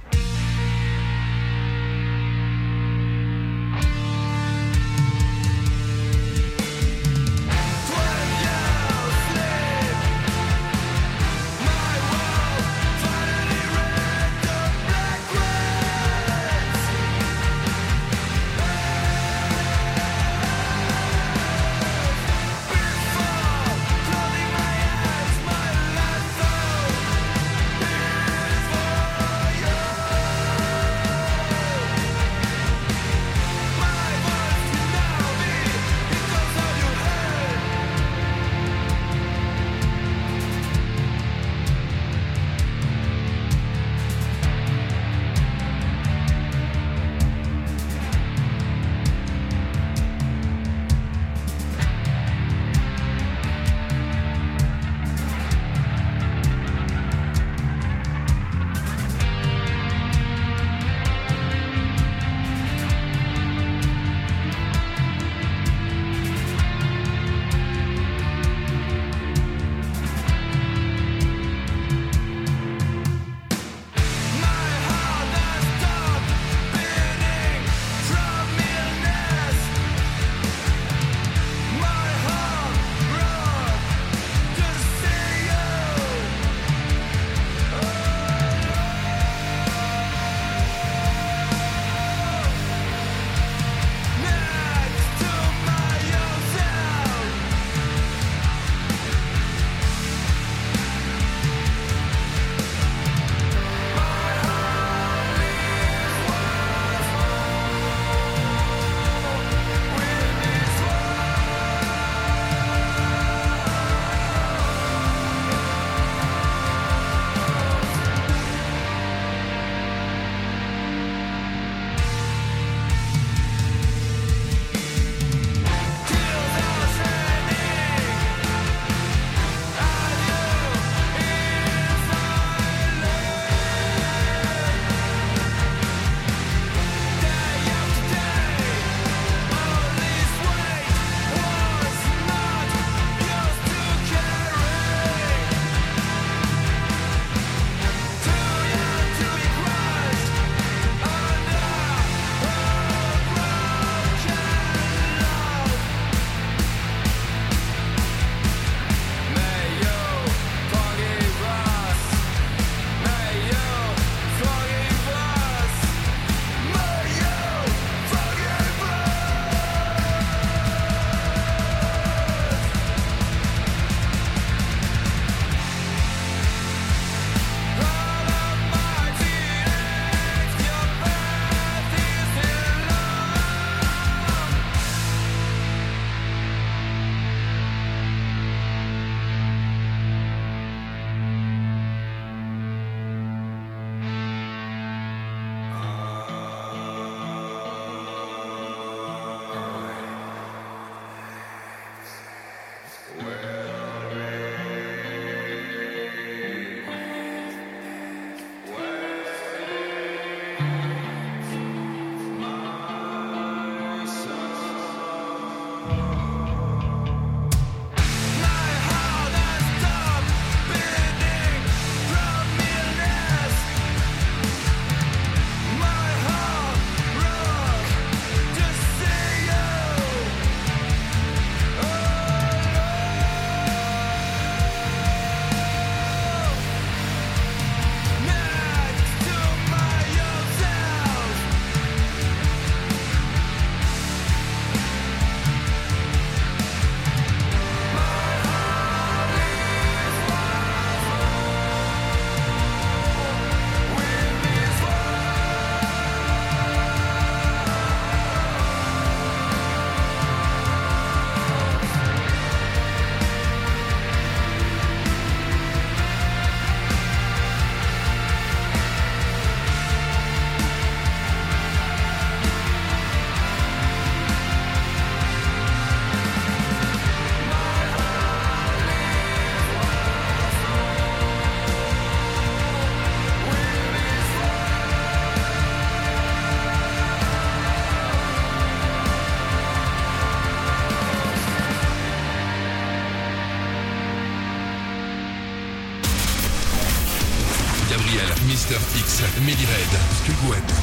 X, Melly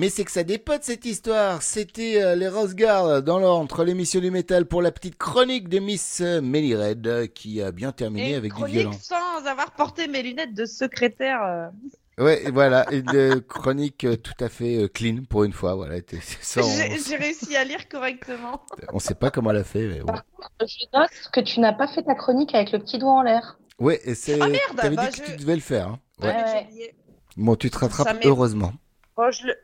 Mais c'est que ça dépote cette histoire. C'était euh, les Rose Guard dans l'entre l'émission du métal pour la petite chronique de Miss euh, Melly Red euh, qui a bien terminé Et avec du violon. sans avoir porté mes lunettes de secrétaire. euh. Ouais, voilà, une chronique tout à fait clean pour une fois. Voilà, sans- J'ai réussi à lire correctement. on sait pas comment elle a fait, mais bon. Je note que tu n'as pas fait ta chronique avec le petit doigt en l'air. Ouais, et c'est. Ah, merde, T'avais bah, dit que je- tu devais le faire. hein. Ouais. Ouais. Bon, tu te rattrapes heureusement. Bon, je, le...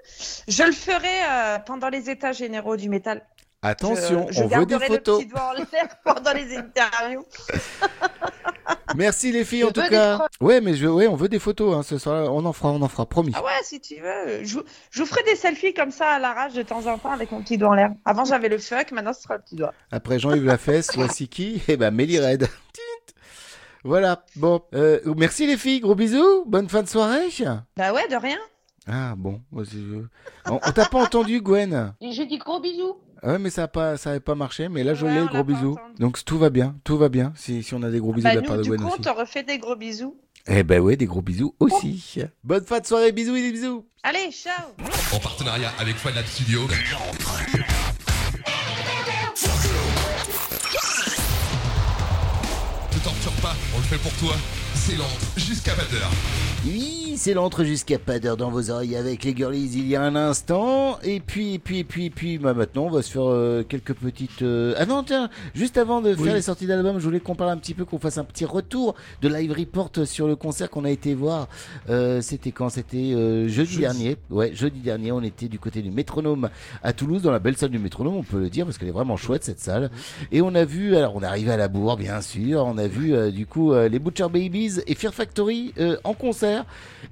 je le ferai euh, pendant les états généraux du métal. Attention, Je- je on veut des le photos. petit doigt en l'air <laughs> pendant les interviews. <laughs> Merci les filles Je en tout cas. Ouais, mais je, ouais, on veut des photos hein, ce soir. On en fera, on en fera, promis. Ah ouais, si tu veux. Je, vous- je vous ferai des selfies comme ça à l'arrache de temps en temps avec mon petit doigt en l'air. Avant, j'avais le fuck, maintenant, ce sera le petit doigt. Après Jean-Yves Lafesse, <laughs> voici qui? Eh ben Mélie Red. Voilà. Bon, euh, merci les filles. Gros bisous. Bonne fin de soirée. Bah ouais, de rien. Ah bon. On, on t'a pas entendu, Gwen. Je dis gros bisous. Ah Ouais, mais ça a pas, ça pas marché. Mais là, je Ouais, l'ai. on Gros bisous. entendu. Donc tout va bien, tout va bien. Si, si on a des gros bisous Bah, de la part de du Gwen coup, aussi. on te refait des gros bisous. Eh ben ouais, des gros bisous aussi. Bonne fin de soirée. Bisous et des bisous. Allez, ciao En partenariat avec Fun Lab Studio. Ne torture pas, on le fait pour toi. C'est l'entre jusqu'à pas d'heure. Oui, c'est l'entre jusqu'à pas d'heure dans vos oreilles avec les girlies il y a un instant. Et puis, et puis, et puis, et puis, bah maintenant, on va se faire euh, quelques petites. euh, Ah non, tiens, juste avant de faire les sorties d'albums, je voulais qu'on parle un petit peu, qu'on fasse un petit retour de live report sur le concert qu'on a été voir. Euh, C'était quand? C'était euh, jeudi, Jeudi. dernier. Ouais, jeudi dernier, on était du côté du Métronome à Toulouse, dans la belle salle du Métronome, on peut le dire, parce qu'elle est vraiment chouette cette salle. Et on a vu, alors on est arrivé à la bourre, bien sûr, on a vu euh, du coup euh, les Butcher Babies et Fear Factory euh, en concert.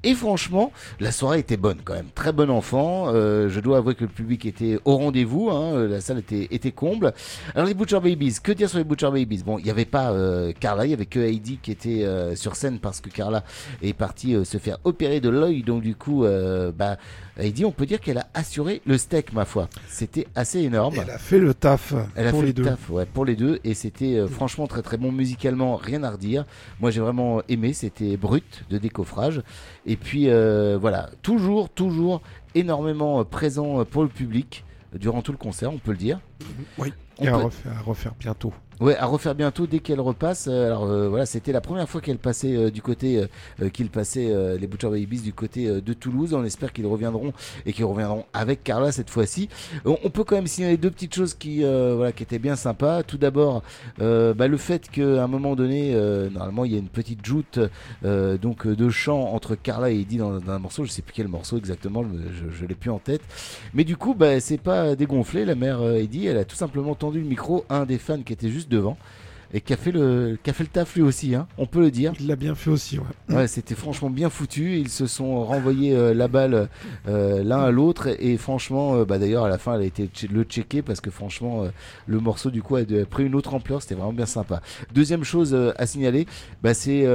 Et franchement, la soirée était bonne quand même, très bon enfant. Euh, je dois avouer que le public était au rendez-vous, hein, euh, la salle était, comble. Alors les Butcher Babies, que dire sur les Butcher Babies? Bon, il n'y avait pas euh, Carla, il y avait que Heidi qui était sur scène parce que Carla est partie se faire opérer de l'œil, donc du coup, bah, Heidi, on peut dire qu'elle a assuré le steak, ma foi. C'était assez énorme. Elle a fait le taf Elle a pour fait les le deux. taf, ouais, pour les deux, et c'était euh, franchement très très bon musicalement, rien à redire. Moi j'ai vraiment aimé, c'était brut de décoffrage, et puis euh, voilà, toujours toujours énormément présent pour le public durant tout le concert, on peut le dire. Oui. On Et à peut- refaire, à refaire bientôt. Ouais, à refaire bientôt dès qu'elle repasse. Euh, Alors euh, voilà, c'était la première fois qu'elle passait euh, du côté, euh, euh, qu'il passait les Butcher Babies du côté de Toulouse. On espère qu'ils reviendront et qu'ils reviendront avec Carla cette fois-ci. On, peut quand même signaler deux petites choses qui, voilà, qui étaient bien sympas. Tout d'abord, bah, le fait qu'à un moment donné, normalement, il y a une petite joute donc de chant entre Carla et Eddie dans, dans un morceau. Je sais plus quel morceau exactement, je, je l'ai plus en tête. Mais du coup, bah, c'est pas dégonflé. La mère Eddie, elle a tout simplement tendu le micro à un des fans qui était juste devant et qui a fait le, qui a fait le taf lui aussi, hein, on peut le dire. Il l'a bien fait aussi, ouais. Ouais, c'était franchement bien foutu. Ils se sont renvoyés euh, la balle euh, l'un à l'autre et franchement, euh, bah d'ailleurs à la fin, elle a été le checker parce que franchement, le morceau du coup a de- pris une autre ampleur. C'était vraiment bien sympa. Deuxième chose à signaler, bah, c'est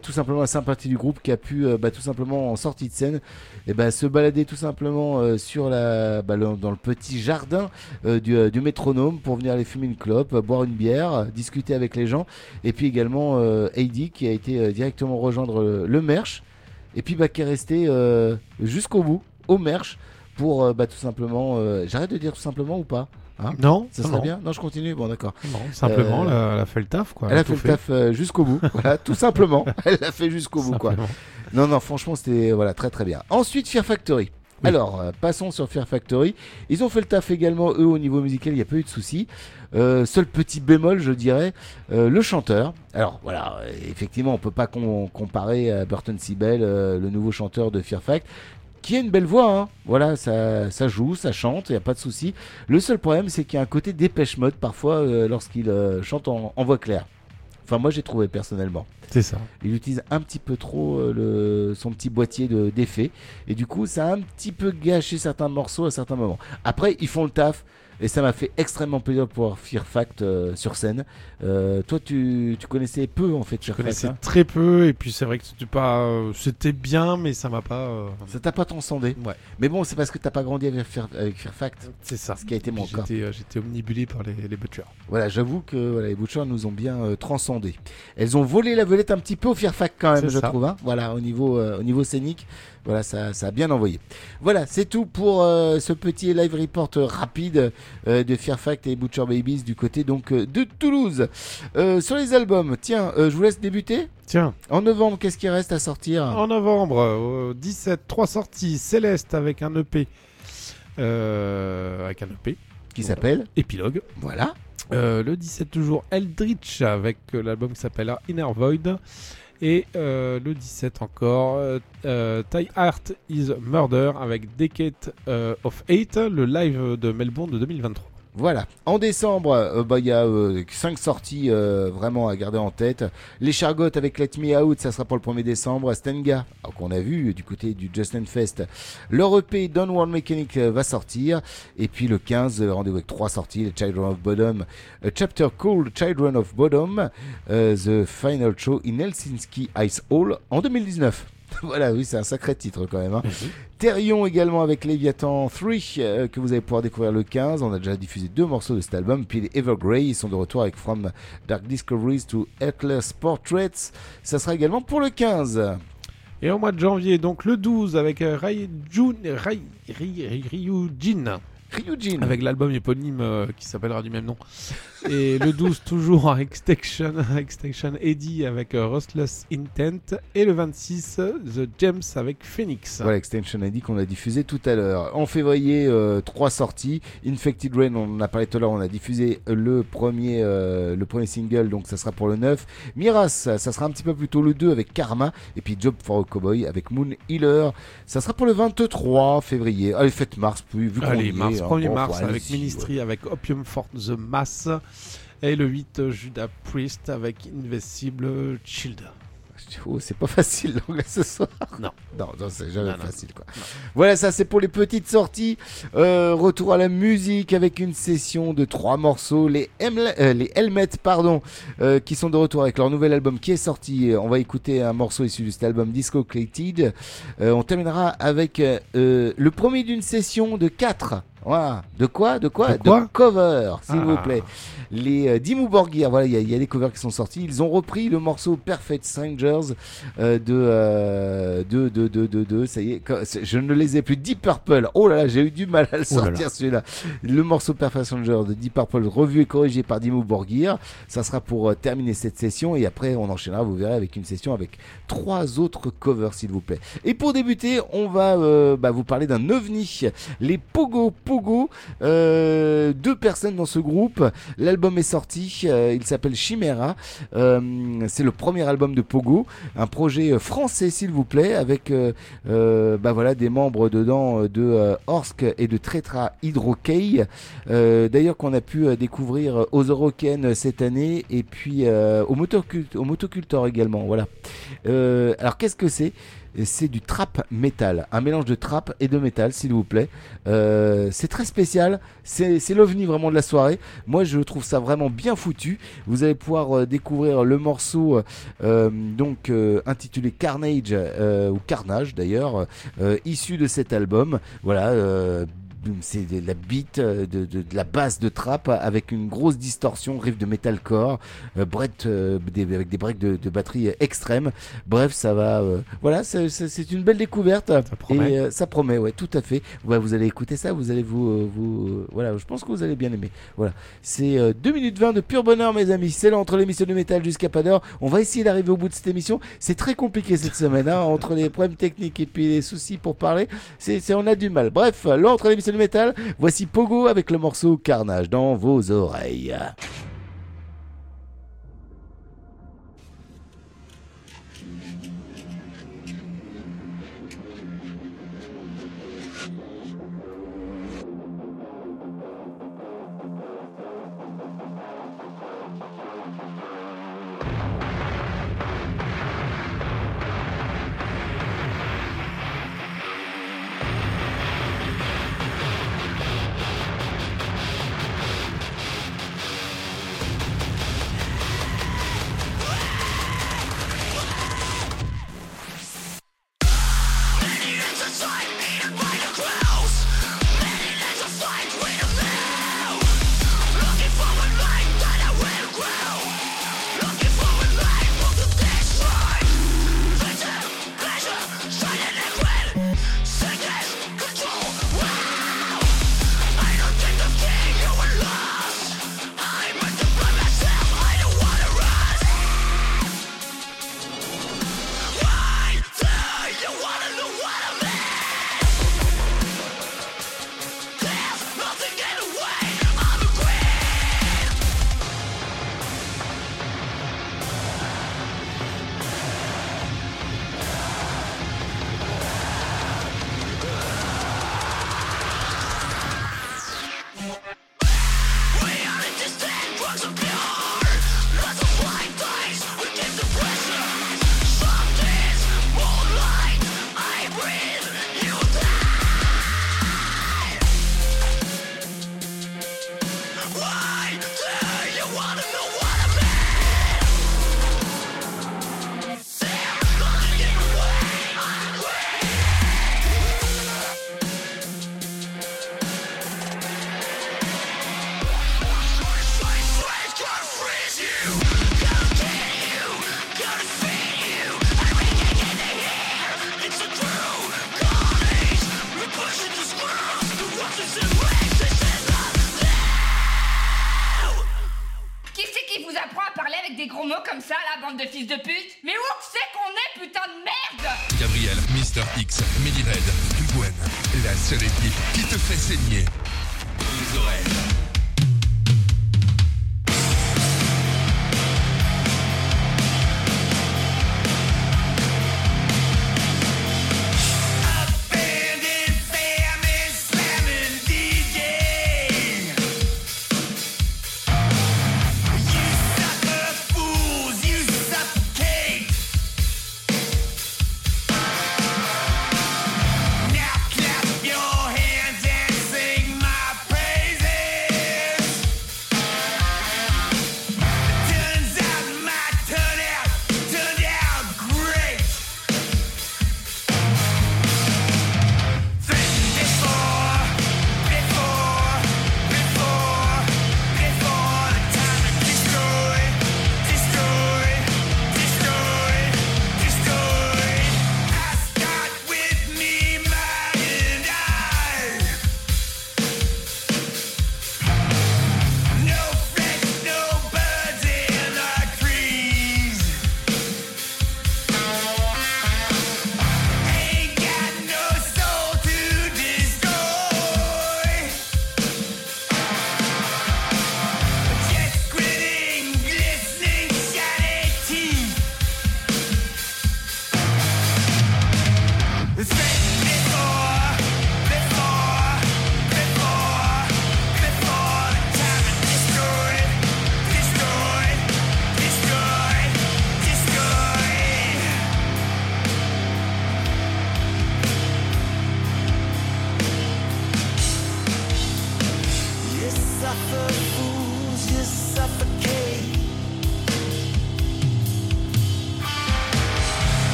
tout simplement la sympathie du groupe qui a pu bah, tout simplement en sortie de scène, et bah, se balader tout simplement euh, sur la, bah, dans le petit jardin euh, du, euh, du métronome pour venir aller fumer une clope, boire une bière, discuter avec les gens. Et puis également Heidi qui a été directement rejoindre le Merch. Et puis bah, qui est resté jusqu'au bout, au Merch, pour bah, tout simplement. J'arrête de dire tout simplement ou pas? Hein Non, Ça serait non. bien Non, je continue. Bon, d'accord. Simplement, Euh, elle, a, elle a fait le taf, quoi. Elle a fait le taf euh, jusqu'au bout. <laughs> voilà, tout simplement. Elle l'a fait jusqu'au bout, quoi. Non, non, franchement, c'était voilà, très très bien. Ensuite, Fear Factory. Alors, euh, passons sur Fear Factory. Ils ont fait le taf également, eux, au niveau musical, il n'y a pas eu de soucis. Euh, seul petit bémol, je dirais, euh, le chanteur. Alors, voilà, euh, effectivement, on peut pas com- comparer à Burton Sibel, euh, le nouveau chanteur de Fear Fact, qui a une belle voix, hein. Voilà, ça, ça joue, ça chante, il n'y a pas de souci. Le seul problème, c'est qu'il y a un côté dépêche mode parfois euh, lorsqu'il euh, chante en- en voix claire. Enfin, moi, j'ai trouvé personnellement. C'est ça. Il utilise un petit peu trop euh, le, son petit boîtier de- d'effets. Et du coup, ça a un petit peu gâché certains morceaux à certains moments. Après, ils font le taf. Et ça m'a fait extrêmement plaisir de pouvoir Fear Fact euh, sur scène. Euh, toi, tu, tu connaissais peu en fait Je Fear Fact. connaissais hein très peu, et puis c'est vrai que c'était pas. euh, c'était bien, mais ça m'a pas. euh, Ça t'a pas transcendé. Ouais. Mais bon, c'est parce que t'as pas grandi avec Fear, avec Fear Fact. C'est ça. Ce qui a été mon cas. J'étais, j'étais omnibulé par les, les butchers. Voilà, j'avoue que voilà, les Butchers nous ont bien transcendés. Elles ont volé la vedette un petit peu au Fear Fact quand même, je ça. trouve. hein. Voilà, au niveau, euh, au niveau scénique, voilà, ça, ça a bien envoyé. Voilà, c'est tout pour euh, ce petit live report rapide euh, de Fear Fact et Butcher Babies du côté donc euh, de Toulouse. Sur les albums, tiens, je vous laisse débuter. Tiens. En novembre, qu'est-ce qui reste à sortir? En novembre, euh, 17, 3 sorties. Céleste avec un EP. avec un EP. Qui s'appelle? Épilogue. Voilà. Le 17 toujours Eldritch avec l'album qui s'appelle Inner Void. Et euh, le 17 encore, euh, euh, Ty Heart is Murder avec Decade euh, of Hate, le live de Melbourne de 2023. Voilà. En décembre, euh, bah, il y a 5 sorties euh, vraiment à garder en tête. Les Chargottes avec Let Me Out, ça sera pour le 1er décembre. Stenga, alors qu'on a vu euh, du côté du Justin Fest. Leur EP Downward Mechanic euh, va sortir. Et puis le 15, euh, rendez-vous avec 3 sorties. The Children of Bottom, a chapter called Children of euh, The Final Show in Helsinki Ice Hall en 2019. <laughs> voilà, oui, c'est un sacré titre quand même. Hein. Therion également avec Leviathan 3 euh, que vous allez pouvoir découvrir le 15. On a déjà diffusé deux morceaux de cet album. Puis les Evergrey, ils sont de retour avec From Dark Discoveries to Atlas Portraits. Ça sera également pour le 15. Et au mois de janvier, donc le 12, avec euh, Ryujin. Ry, Ry- Ry- Ryujin. Ryujin. Avec l'album éponyme euh, qui s'appellera du même nom. Et le 12, toujours en Extinction, Extinction Eddie avec euh, Restless Intent. Et le 26, euh, The Gems avec Phoenix. Voilà, Extension ID qu'on a diffusé tout à l'heure. En février, euh, trois sorties. Infected Rain, on en a parlé tout à l'heure, on a diffusé le premier, euh, le premier single, donc ça sera pour le 9. Miras, ça sera un petit peu plus tôt le 2 avec Karma. Et puis Job for a Cowboy avec Moon Healer. Ça sera pour le 23 février. Allez, faites mars, puis vu qu'on Allez, est, mars, hein, 1er bon, mars avec Ministry, avec Opium for the Mass. Et le 8, euh, Judas Priest avec Invisible Shield. Oh, c'est pas facile l'anglais ce soir. Non. Non, non, c'est jamais Non, facile quoi. Voilà, ça c'est pour les petites sorties. Euh, retour à la musique avec une session de trois morceaux. Les, Hemle- euh, les Helmets, pardon, euh, qui sont de retour avec leur nouvel album qui est sorti. On va écouter un morceau issu de cet album Disco Clated. On terminera avec le premier d'une session de quatre. Voilà. De quoi De quoi De quoi cover, s'il Ah. vous plaît. Les euh, Dimmu Borgir, voilà, il y, y a des covers qui sont sortis. Ils ont repris le morceau Perfect Strangers euh, de, euh, de, de, de, de, de- ça y est, je ne les ai plus. Deep Purple, oh là là, j'ai eu du mal à le Oh sortir là. celui-là. Le morceau Perfect Strangers de Deep Purple, revu et corrigé par Dimmu Borgir. Ça sera pour euh, terminer cette session et après on enchaînera, vous verrez, avec une session avec trois autres covers, s'il vous plaît. Et pour débuter, on va euh, bah, vous parler d'un ovni, les Pogo Pogo, euh, deux personnes dans ce groupe. L'album est sorti, euh, il s'appelle Chimera. Euh, c'est le premier album de Pogo, un projet français, s'il vous plaît, avec bah voilà des membres dedans de Orsk et de Tretra Hydrokei. D'ailleurs qu'on a pu découvrir aux Euroken cette année et puis au Motocultor, également. Voilà. Alors qu'est-ce que c'est? C'est du trap métal, un mélange de trap et de métal, s'il vous plaît. Euh, c'est très spécial, c'est l'ovni vraiment de la soirée. Moi, je trouve ça vraiment bien foutu. Vous allez pouvoir euh, découvrir le morceau euh, donc intitulé Carnage ou Carnage d'ailleurs, issu de cet album. Voilà. C'est de la beat, euh, de, de- de la basse de trap avec une grosse distorsion, riff de metalcore, euh, break, euh, des- avec des breaks de, de batterie extrêmes. Bref, ça va. euh, voilà, c'est- une belle découverte. promet. Et ça promet, ouais, tout à fait. Ouais, vous allez écouter ça, vous allez vous. vous voilà, je pense que vous allez bien aimer. Voilà. C'est euh, 2 minutes 20 de pur bonheur, mes amis. C'est là entre l'émission du métal jusqu'à pas d'heure. On va essayer d'arriver au bout de cette émission. C'est très compliqué cette semaine, hein, entre les problèmes techniques et puis les soucis pour parler. C'est- on a du mal. Bref, là entre l'émission voici Pogo avec le morceau Carnage dans vos oreilles.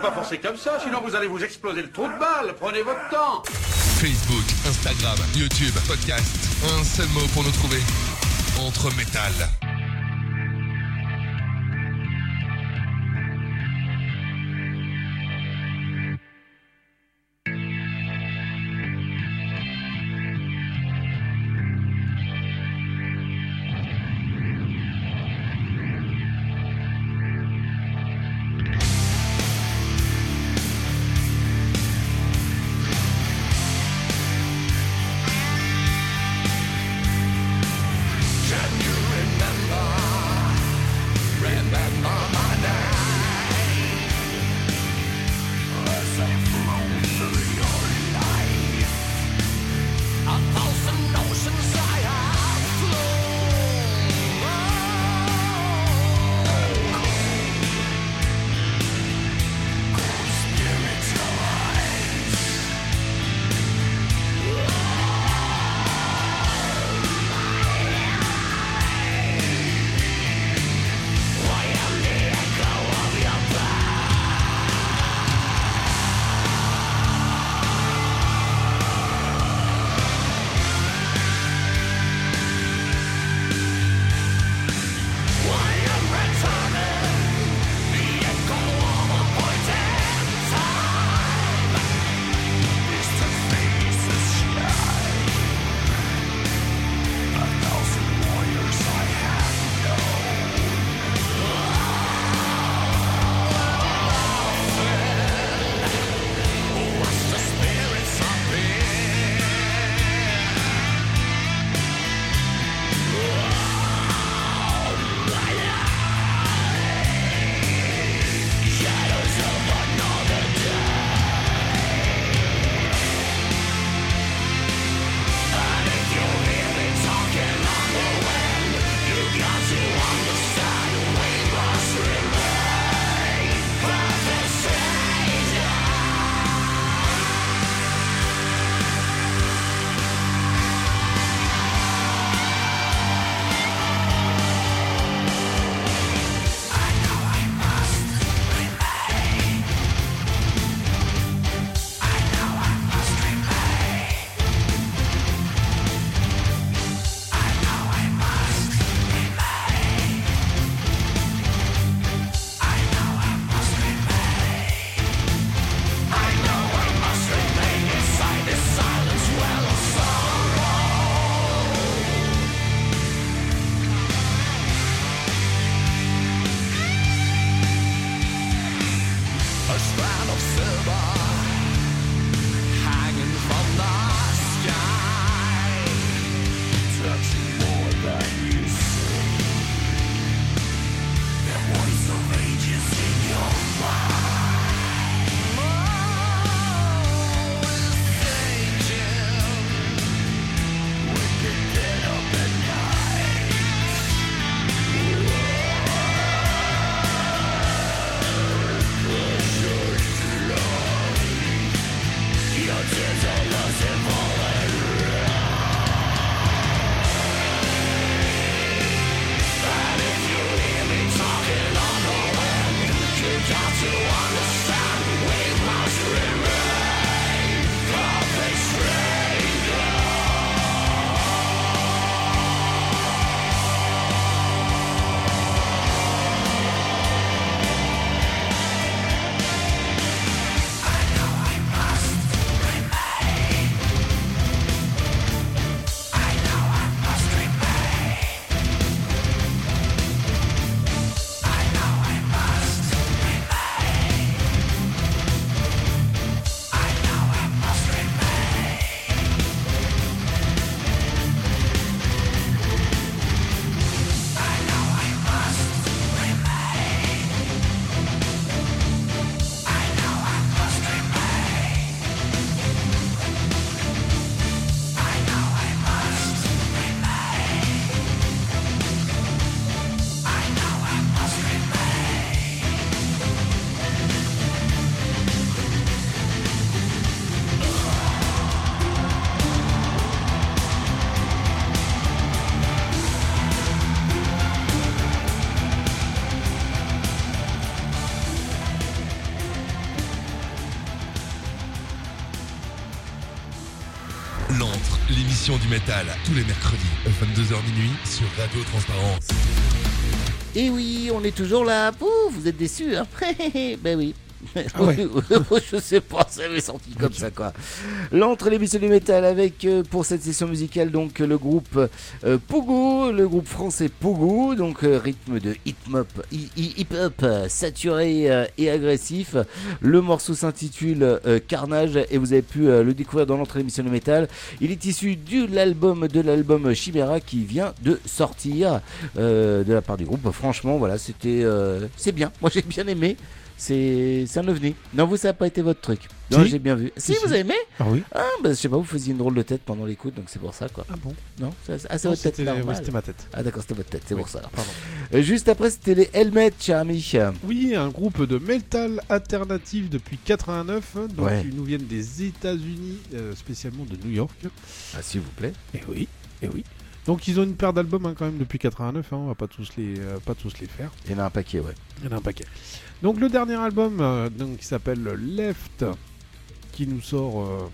pas forcer comme ça, sinon vous allez vous exploser le trou de balle. Prenez votre temps. Facebook, Instagram, YouTube, podcast. Un seul mot pour nous trouver. Entre métal. Métal, tous les mercredis, 22h minuit, sur Radio Transparence. Et oui, on est toujours là. Pouf, vous êtes déçus, hein <laughs> Ben oui. Ah ouais. <laughs> je sais pas, ça m'est sorti comme ça quoi. L'entre l'émission du métal avec euh, pour cette session musicale donc le groupe euh, Pogo, le groupe français Pogo, donc euh, rythme de hip-hop, hi- hi- hip-hop euh, saturé et agressif. Le morceau s'intitule Carnage et vous avez pu le découvrir dans l'entre l'émission du métal. Il est issu de l'album de l'album Chimera qui vient de sortir de la part du groupe. Franchement, voilà, c'était c'est bien. Moi j'ai bien aimé. C'est un ovni. Non, vous, ça n'a pas été votre truc. Non, Si. j'ai bien vu. Si, Si, vous avez aimé Ah oui. Ah, bah, je sais pas, vous faisiez une drôle de tête pendant l'écoute, donc c'est pour ça, quoi. Ah bon Non, ça- ah, c'est votre tête ouais, c'était ma tête. Ah, d'accord, c'était votre tête, c'est Oui, pour ça. pardon. <laughs> Euh, juste après, c'était les Helmets, cher ami. Oui, un groupe de metal alternatif depuis 89. Donc, Ouais. ils nous viennent des États-Unis, euh, spécialement de New York. Ah, s'il vous plaît. Et oui, et oui. Donc, ils ont une paire d'albums hein, quand même depuis 89. hein, on va pas tous les, euh, pas tous les faire. Il y en a un paquet, ouais. Il y en a un paquet. Donc, le dernier album, euh, donc, qui s'appelle Left, qui nous sort. euh,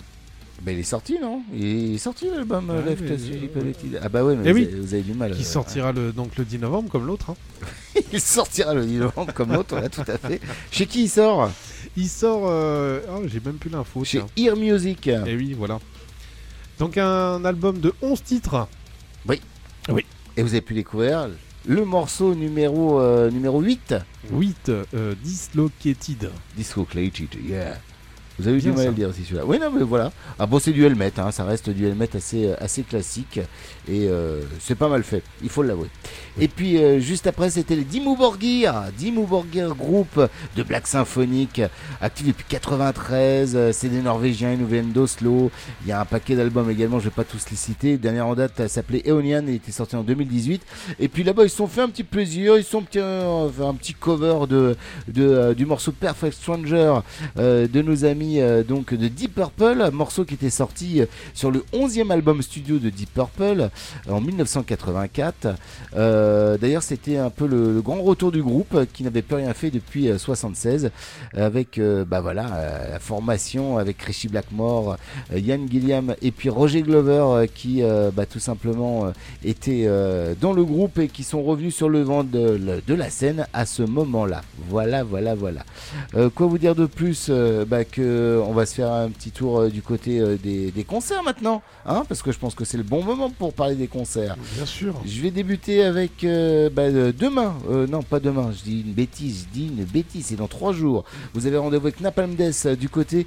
Bah, il est sorti, non? Il est sorti l'album euh, Ah, Left mais- bêtises. Ah, bah ouais, mais Eh vous, oui. avez, vous avez du mal. qui euh, sortira le, donc le 10 novembre comme l'autre. hein. <laughs> il sortira le 10 novembre comme l'autre, là, tout à fait. Chez qui il sort? Il sort. euh, oh, J'ai même plus l'info. Chez tiens. Ear Music. Et oui, voilà. Donc un album de 11 titres. Oui. Oui. Et vous avez pu découvrir le morceau numéro, euh, numéro 8. 8 euh, Dislocated. Dislocated, yeah. Vous avez eu du mal à le dire aussi celui-là. Oui, non, mais voilà. Ah bon, c'est du helmet, hein, ça reste du helmet assez, assez classique. Et euh, c'est pas mal fait, il faut l'avouer. Et puis, euh, juste après, c'était les Dimmu Borgir. Dimmu Borgir, groupe de Black Symphonique, actif depuis 93. euh, C'est des Norvégiens, ils nous viennent d'Oslo. Il y a un paquet d'albums également, je vais pas tous les citer. Le dernier en date euh, s'appelait Eonian et était sorti en 2018. Et puis là-bas, ils se sont fait un petit plaisir. Ils sont euh, fait un petit cover de, de, euh, du morceau Perfect Stranger euh, de nos amis euh, donc de Deep Purple, morceau qui était sorti euh, sur le 11e album studio de Deep Purple euh, en 1984. Euh, D'ailleurs, c'était un peu le, grand retour du groupe qui n'avait plus rien fait depuis euh, 76 avec bah voilà la formation avec Richie Blackmore, Ian Gilliam et puis Roger Glover qui bah, tout simplement étaient dans le groupe et qui sont revenus sur le vent de, la scène à ce moment-là. Voilà, voilà, voilà. Quoi vous dire de plus bah, que euh, on va se faire un petit tour euh, du côté euh, des, des concerts maintenant, hein, parce que je pense que c'est le bon moment pour parler des concerts. Bien sûr. Je vais débuter avec euh, bah, demain, non pas demain, je dis une bêtise, je dis une bêtise, c'est dans trois jours. Vous avez rendez-vous avec Napalm Death du côté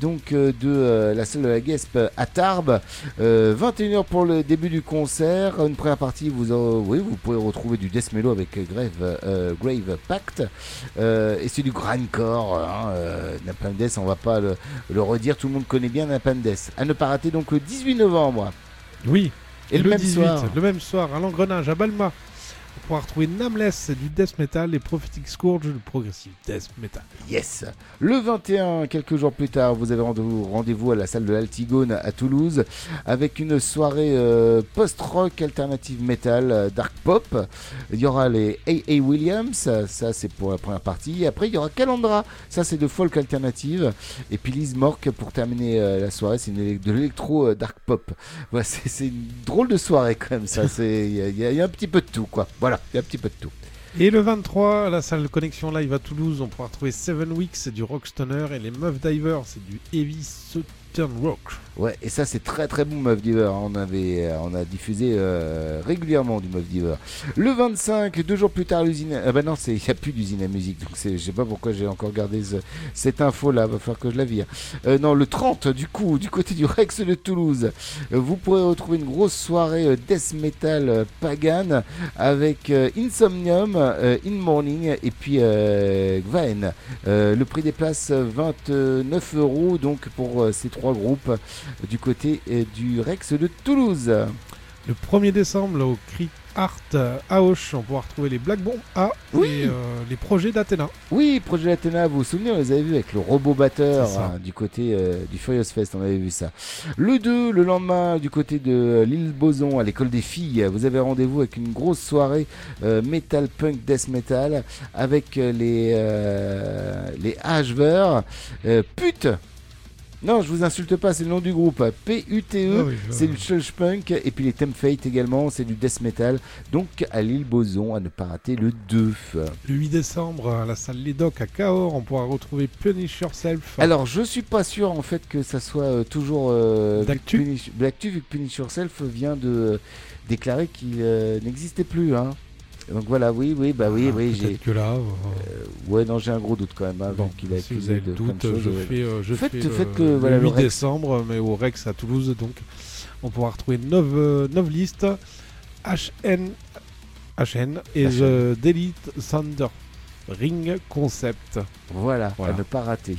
donc de la salle de la Guesp à Tarbes. Euh, 21h pour le début du concert. Une première partie, vous, oui, vous pouvez retrouver du death mellow avec Grave, Grave Pact. Et c'est du grindcore. Hein, Napalm Death, on va pas le, le redire, tout le monde connaît bien Napalm Death. À ne pas rater donc le 18 novembre. Oui. Et le même 18, soir. Le même soir, à l'engrenage, à Balma. Pourra retrouver Nameless, du death metal, et Prophetic Scourge, du progressive death metal. Yes. Le 21, quelques jours plus tard, vous avez rendez-vous à la salle de l'Altigone à Toulouse avec une soirée euh, post-rock alternative metal euh, dark pop. Il y aura les A.A. Williams, ça c'est pour la première partie. Après, il y aura Calandra, ça c'est de folk alternative. Et puis Liz Mork pour terminer euh, la soirée, c'est de l'électro dark pop. <laughs> Voilà, c'est une drôle de soirée quand même, ça. il y a un petit peu de tout, quoi. Voilà, il y a un petit peu de tout. Et le 23, à la salle Connexion Live à Toulouse, on pourra retrouver Seven Weeks, c'est du rock stoner, et les Meuf Divers, c'est du heavy southern rock. Ouais, et ça c'est très très bon Meuf Diver. On avait, euh, on a diffusé euh, régulièrement du Meuf Diver. Le 25, deux jours plus tard, l'usine. Ah bah non, il y a plus d'usine à musique, donc je sais pas pourquoi j'ai encore gardé ce- cette info là. Va falloir que je la vire. Euh, non, le 30, du coup, du côté du Rex de Toulouse, euh, vous pourrez retrouver une grosse soirée death metal pagan avec Insomnium, In Morning et puis Gvaen. Le prix des places euh, 29 euros donc pour ces trois groupes du côté euh, du Rex de Toulouse. Le 1er décembre, là, au Crit Art euh, à Auch, on pourra retrouver les Black Bomb A Oui. et euh, les projets d'Athéna. Oui, Projet Athéna, vous vous souvenez, on les avait vus avec le robot batteur hein, du côté euh, du Furious Fest, on avait vu ça. Le 2, le lendemain, du côté de l'île Boson, à l'école des filles, vous avez rendez-vous avec une grosse soirée euh, metal punk death metal avec les, les Ashver. Pute non, je vous insulte pas, c'est le nom du groupe. P-U-T-E, Ah oui, E, c'est du sludge punk. Et puis les Temp Fate également, c'est du death metal. Donc à l'île Boson, à ne pas rater le 2. Le 8 décembre, à la salle Les Docs à Cahors, on pourra retrouver Punish Yourself. Alors, je suis pas sûr en fait que ça soit euh, toujours euh, D'actu Punish- d'actu, vu que Punish Yourself vient de euh, déclarer qu'il euh, n'existait plus. Hein. Donc voilà, oui, oui, bah oui, Ah, oui, peut-être j'ai. que là, euh, Euh, ouais, non, j'ai un gros doute quand même. hein, Bon, qu'il a si vous avez le doute, je euh, fais, euh, je faites, fais faites le, le, voilà, le le 8 Rex. décembre, mais au Rex à Toulouse, donc on pourra retrouver 9, listes HN, HN et HN. The Delete Thunder Ring Concept. Voilà, Voilà. à ne pas rater.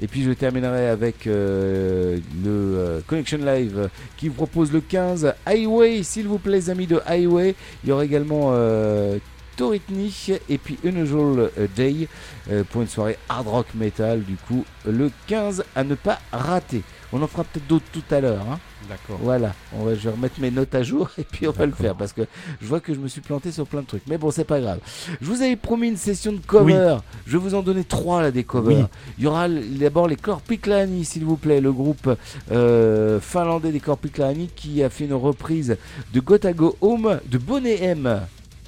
Et puis je terminerai avec euh, le euh, Connection Live qui vous propose le 15 Highway, s'il vous plaît, les amis de Highway. Il y aura également euh, Toritni et puis Unusual euh, Day pour une soirée hard rock metal. Du coup, le 15 à ne pas rater. On en fera peut-être d'autres tout à l'heure. hein. D'accord. Voilà, on va, je vais remettre mes notes à jour <laughs> et puis on va le faire parce que je vois que je me suis planté sur plein de trucs. Mais bon, c'est pas grave. Je vous avais promis une session de cover. Je vais vous en donner trois là des covers. Oui. Il y aura d'abord les Korpiklani, s'il vous plaît, le groupe euh, finlandais des Korpiklani qui a fait une reprise de Gotago Home de Bonnet M.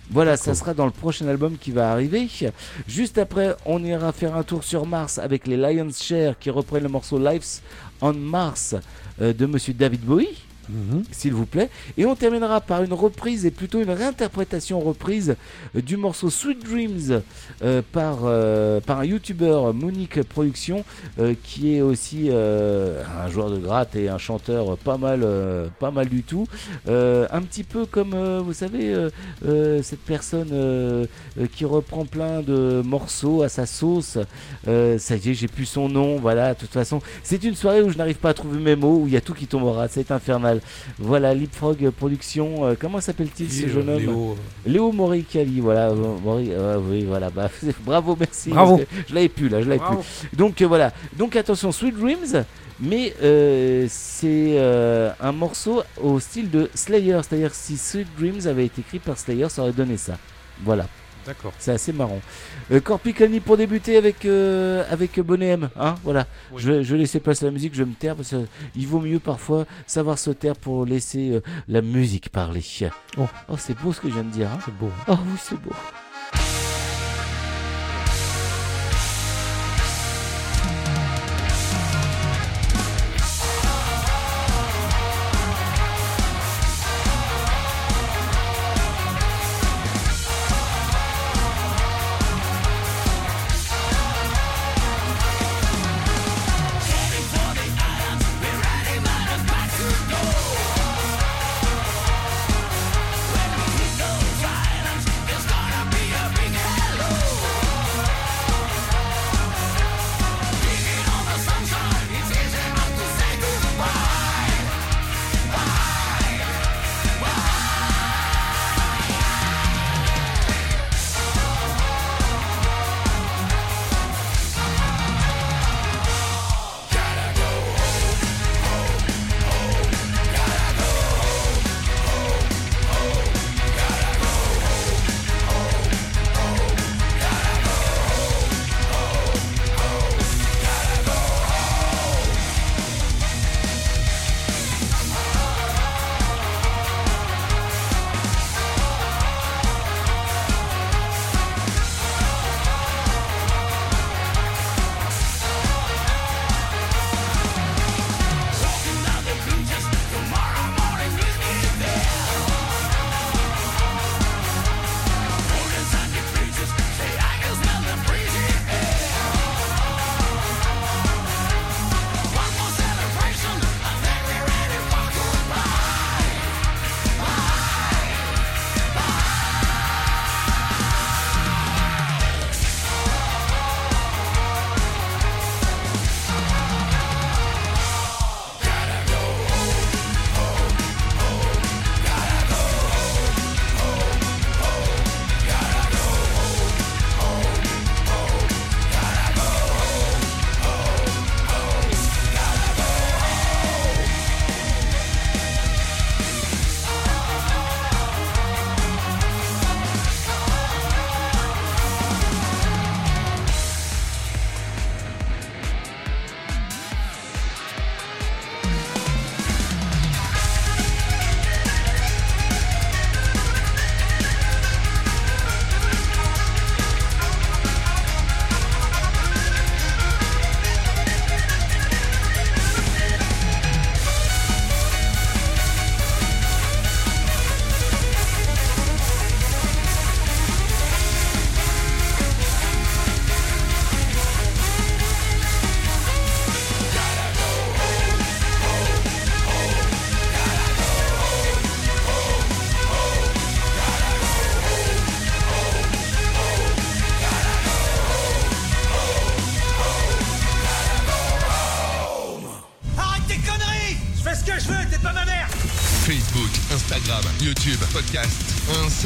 Voilà, ça sera dans le prochain album qui va arriver. Juste après, on ira faire un tour sur Mars avec les Lions Share qui reprennent le morceau Lives on Mars euh, de Monsieur David Bowie Mhm. s'il vous plaît. Et on terminera par une reprise, et plutôt une réinterprétation reprise euh, du morceau Sweet Dreams euh, par, euh, par un youtubeur Monique Production, euh, qui est aussi un joueur de gratte et un chanteur pas mal, pas mal du tout. Un petit peu comme, vous savez, cette personne qui reprend plein de morceaux à sa sauce. Ça y est, j'ai plus son nom. Voilà, de toute façon, c'est une soirée où je n'arrive pas à trouver mes mots, où il y a tout qui tombera. C'est infernal. Voilà, Leapfrog Production. euh, comment s'appelle-t-il ce jeune homme Léo, Léo Moricali, voilà. euh, Mori- euh, oui, voilà. Bah, <laughs> bravo, merci. Bravo. Je l'avais plus là, je l'avais plus. Donc euh, voilà. Donc attention, Sweet Dreams. Mais euh, c'est un morceau au style de Slayer, c'est-à-dire si Sweet Dreams avait été écrit par Slayer, ça aurait donné ça. Voilà. D'accord. C'est assez marrant. Euh, Corpicani pour débuter avec, euh, avec Bonnet M. Hein, voilà. Oui. Je, vais, je vais laisser passer la musique, je vais me taire parce qu'il vaut mieux parfois savoir se taire pour laisser euh, la musique parler. Oh. c'est beau ce que je viens de dire. hein. C'est beau. Oh oui, c'est beau.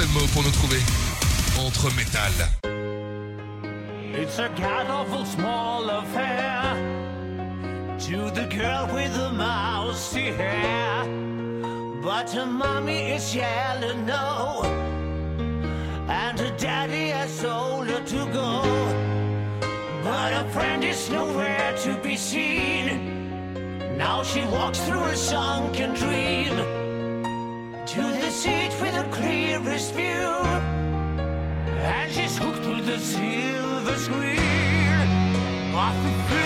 mot pour nous trouver entre métal. Small off the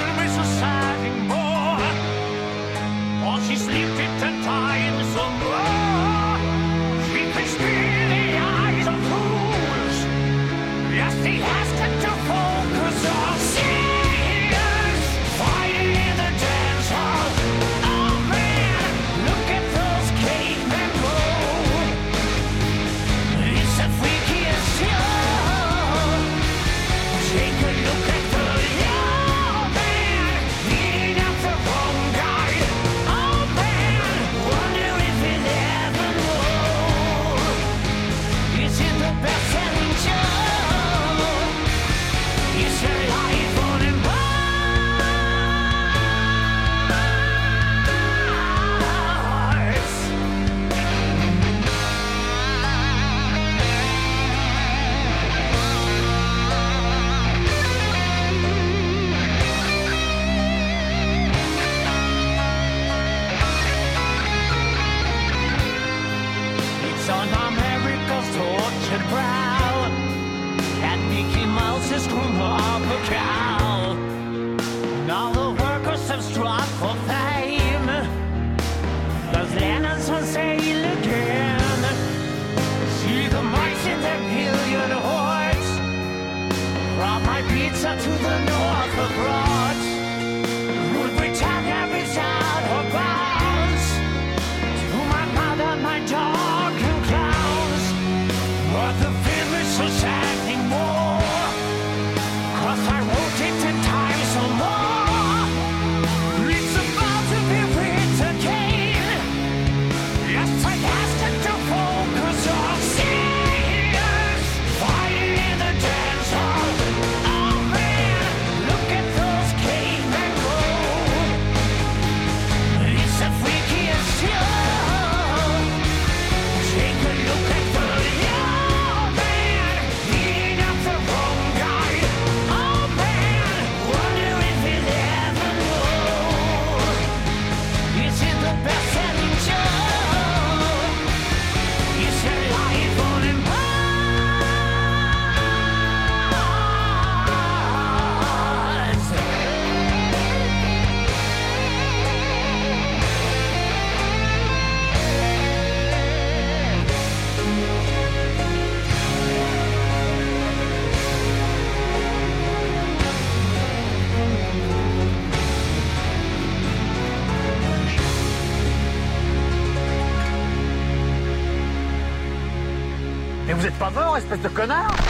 espèce de connard.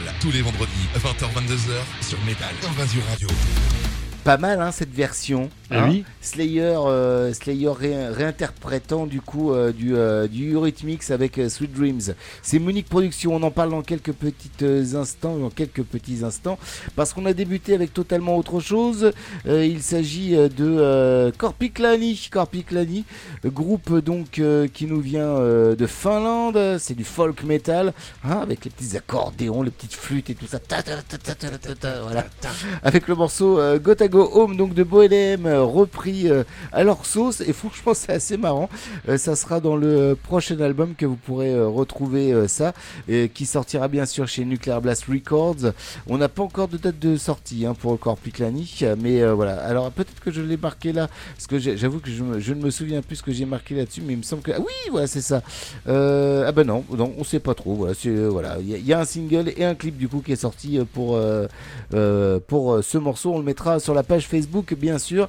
Métal, tous les vendredis, 20h-22h sur Métal, Invasion Radio. Pas mal hein, cette version. Ah hein. oui. Slayer, euh, Slayer ré- réinterprétant du coup euh, du, euh, du Eurythmics avec euh, Sweet Dreams. C'est Monique Productions, on en parle dans quelques petits instants, dans quelques petits instants, parce qu'on a débuté avec totalement autre chose. Euh, il s'agit de euh, Korpiklani, Korpiklani, groupe donc euh, qui nous vient euh, de Finlande. C'est du folk metal, hein, avec les petits accordéons, les petites flûtes et tout ça. Ta, ta, ta, voilà. Avec le morceau Gotago Home donc de Bohème repris euh, à leur sauce et franchement c'est assez marrant. Euh, ça sera dans le prochain album que vous pourrez euh, retrouver ça et qui sortira bien sûr chez Nuclear Blast Records. On n'a pas encore de date de sortie hein, pour Corpiclani mais voilà. Alors peut-être que je l'ai marqué là parce que j'avoue que je, ne me souviens plus ce que j'ai marqué là-dessus mais il me semble que ah oui voilà c'est ça. Ah ben non non on sait pas trop voilà voilà il y, a- un single et un clip du coup qui est sorti pour pour ce morceau on le mettra sur la page Facebook bien sûr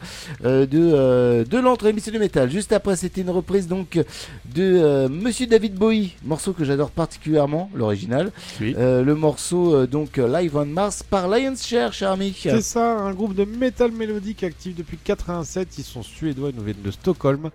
de euh, de l'entre émission du métal juste après c'était une reprise donc de euh, Monsieur David Bowie morceau que j'adore particulièrement l'original Euh, le morceau euh, donc Live on Mars par Lions Share cher ami C'est ça, un groupe de métal mélodique actif depuis 87. Ils sont suédois, ils nous viennent de Stockholm.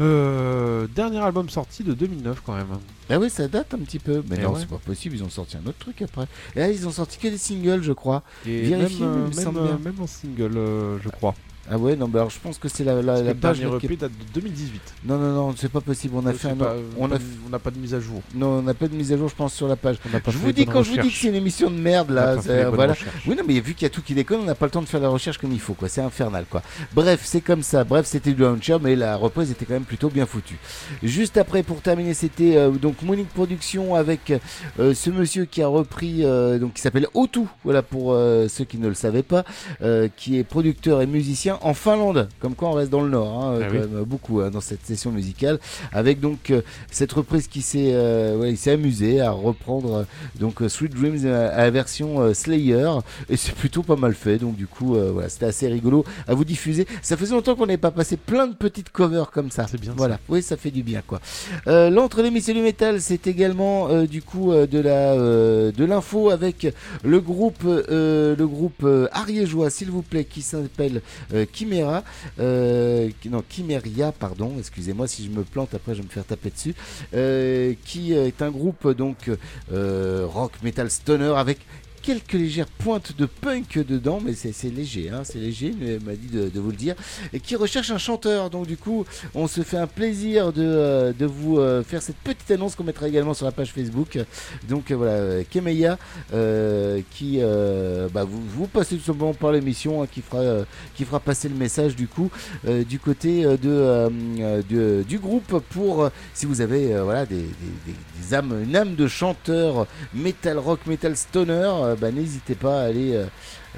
Euh, dernier album sorti de 2009 quand même. Ah oui, ça date un petit peu. Mais Eh non, ouais. c'est pas possible. Ils ont sorti un autre truc après. Et là, ils ont sorti que des singles, je crois. Et Vérifiez, même, même, semble bien. même en single, euh, je crois. Ah ouais, non, bah alors je pense que c'est la, la, la le page. dernier EP date de 2018. Non, non, non, c'est pas possible. On a Euh, fait un. pas- on pas a de- on n'a pas de mise à jour. Non, on n'a pas de mise à jour, je pense, sur la page. n'a pas je vous dis, quand je vous dis que c'est une émission de merde, n'a là, voilà. recherches. Oui, non, mais vu qu'il y a tout qui déconne, on n'a pas le temps de faire la recherche comme il faut, quoi. C'est infernal, quoi. Bref, c'est comme ça. Bref, c'était du launcher, mais la reprise était quand même plutôt bien foutue. Juste après, pour terminer, c'était euh, donc Monique Production avec euh, ce monsieur qui a repris, euh, donc qui s'appelle Otu, voilà pour euh, ceux qui ne le savaient pas, euh, qui est producteur et musicien en Finlande. Comme quoi, on reste dans le Nord, hein, Ah quand oui. même, beaucoup hein, dans cette session musicale, avec donc euh, cette reprise qui s'est, euh, ouais, s'est amusé à reprendre euh, donc euh, Sweet Dreams à la version Slayer, et c'est plutôt pas mal fait. Donc du coup, voilà, c'était assez rigolo à vous diffuser. Ça faisait longtemps qu'on n'avait pas passé plein de petites covers comme ça. C'est bien. Voilà, oui, ça fait du bien quoi. L'entre les du métal, c'est également du coup de la de l'info avec le groupe le groupe ariégeois, s'il vous plaît, qui s'appelle Chimera, euh, non Chimeria, pardon, excusez-moi si je me plante, après je vais me faire taper dessus, euh, qui est un groupe donc euh, rock metal stoner avec quelques légères pointes de punk dedans, mais c'est léger, hein, c'est léger, il m'a dit de, vous le dire, et qui recherche un chanteur. Donc du coup, on se fait un plaisir de, euh, de vous euh, faire cette petite annonce qu'on mettra également sur la page Facebook. Donc euh, voilà, Kemeya, euh, qui euh, bah, vous, vous passez tout simplement par l'émission, hein, qui fera qui fera passer le message du coup du côté de, du groupe pour si vous avez voilà des, des- des- âmes, une âme de chanteur metal rock, metal stoner, bah, n'hésitez pas à aller euh,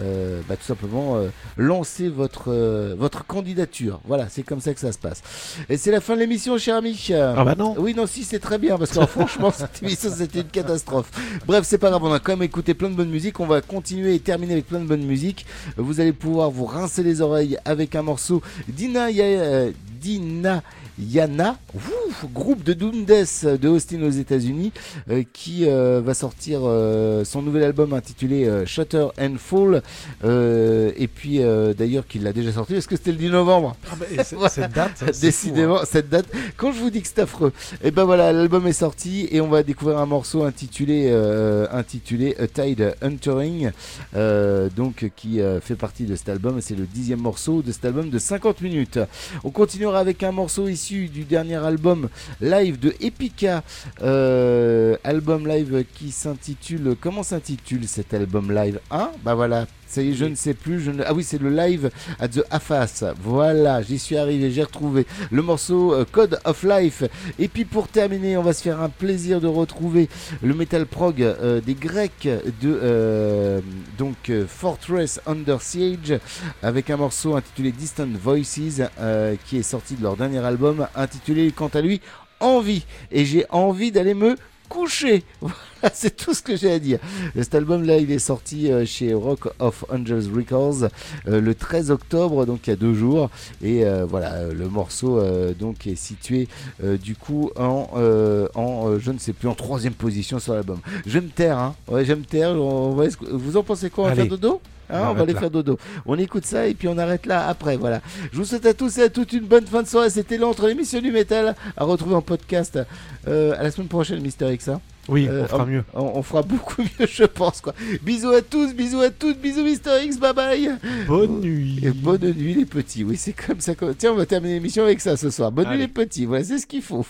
euh, bah, tout simplement euh, lancer votre euh, votre candidature. Voilà, c'est comme ça que ça se passe. Et c'est la fin de l'émission, cher ami. Ah bah non. Oui, non, si, c'est très bien parce que franchement, <laughs> cette émission c'était une catastrophe. Bref, c'est pas grave, on a quand même écouté plein de bonnes musiques. On va continuer et terminer avec plein de bonnes musiques. Vous allez pouvoir vous rincer les oreilles avec un morceau d'Ina Ya- d'Ina Yana, ouf, groupe de Doom Death de Austin aux États-Unis, euh, qui euh, va sortir euh, son nouvel album intitulé euh, Shutter and Fall. euh, et puis euh, d'ailleurs, qu'il l'a déjà sorti, parce que c'était le 10 novembre? Ah bah, cette date, c'est Décidément, fou, hein. cette date. Quand je vous dis que c'est affreux, et ben voilà, l'album est sorti et on va découvrir un morceau intitulé euh, intitulé A Tide Entering, euh, donc qui euh, fait partie de cet album. C'est le dixième morceau de cet album de 50 minutes. On continuera avec un morceau issu du dernier album live de Epica, euh, album live qui s'intitule. Comment s'intitule cet album live Hein? Bah voilà. Ça y est, je ne sais plus. Ah oui, c'est le live at the AFAS. Voilà, j'y suis arrivé, j'ai retrouvé le morceau euh, Code of Life. Et puis pour terminer, on va se faire un plaisir de retrouver le metal prog euh, des Grecs de euh, donc Fortress Under Siege avec un morceau intitulé Distant Voices qui est sorti de leur dernier album intitulé quant à lui Envie. Et j'ai envie d'aller me coucher. <laughs> <laughs> C'est tout ce que j'ai à dire. Cet album-là, il est sorti euh, chez Rock of Angels Records euh, le 13 octobre, donc il y a deux jours. Et euh, voilà, le morceau donc est situé du coup en, en je ne sais plus, en troisième position sur l'album. Je me taire, hein. Ouais, je me taire. Vous en pensez quoi On va Allez. faire dodo? Hein, On on va aller là. faire dodo. On écoute ça et puis on arrête là après. Voilà. Je vous souhaite à tous et à toutes une bonne fin de soirée. C'était l'entre l'émission du métal à retrouver en podcast euh, à la semaine prochaine, Mister X. Oui, Euh, on fera mieux. On, on fera beaucoup mieux, je pense. Quoi. Bisous à tous, bisous à toutes, bisous Mister X, bye bye. Bonne nuit. Et bonne nuit les petits. Oui, c'est comme ça. Tiens, on va terminer l'émission avec ça ce soir. Bonne nuit les petits. Voilà, c'est ce qu'il faut.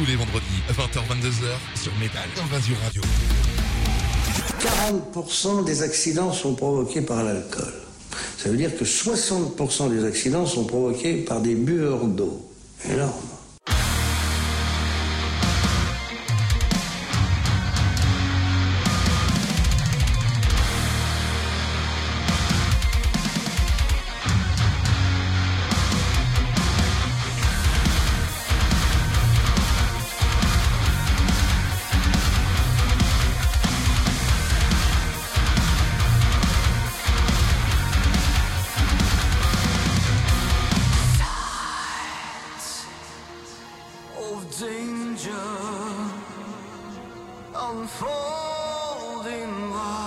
tous les vendredis, 20h-22h sur Métal Invasion Radio. 40% des accidents sont provoqués par l'alcool. Ça veut dire que 60% des accidents sont provoqués par des buveurs d'eau. unfolding love.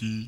Bonne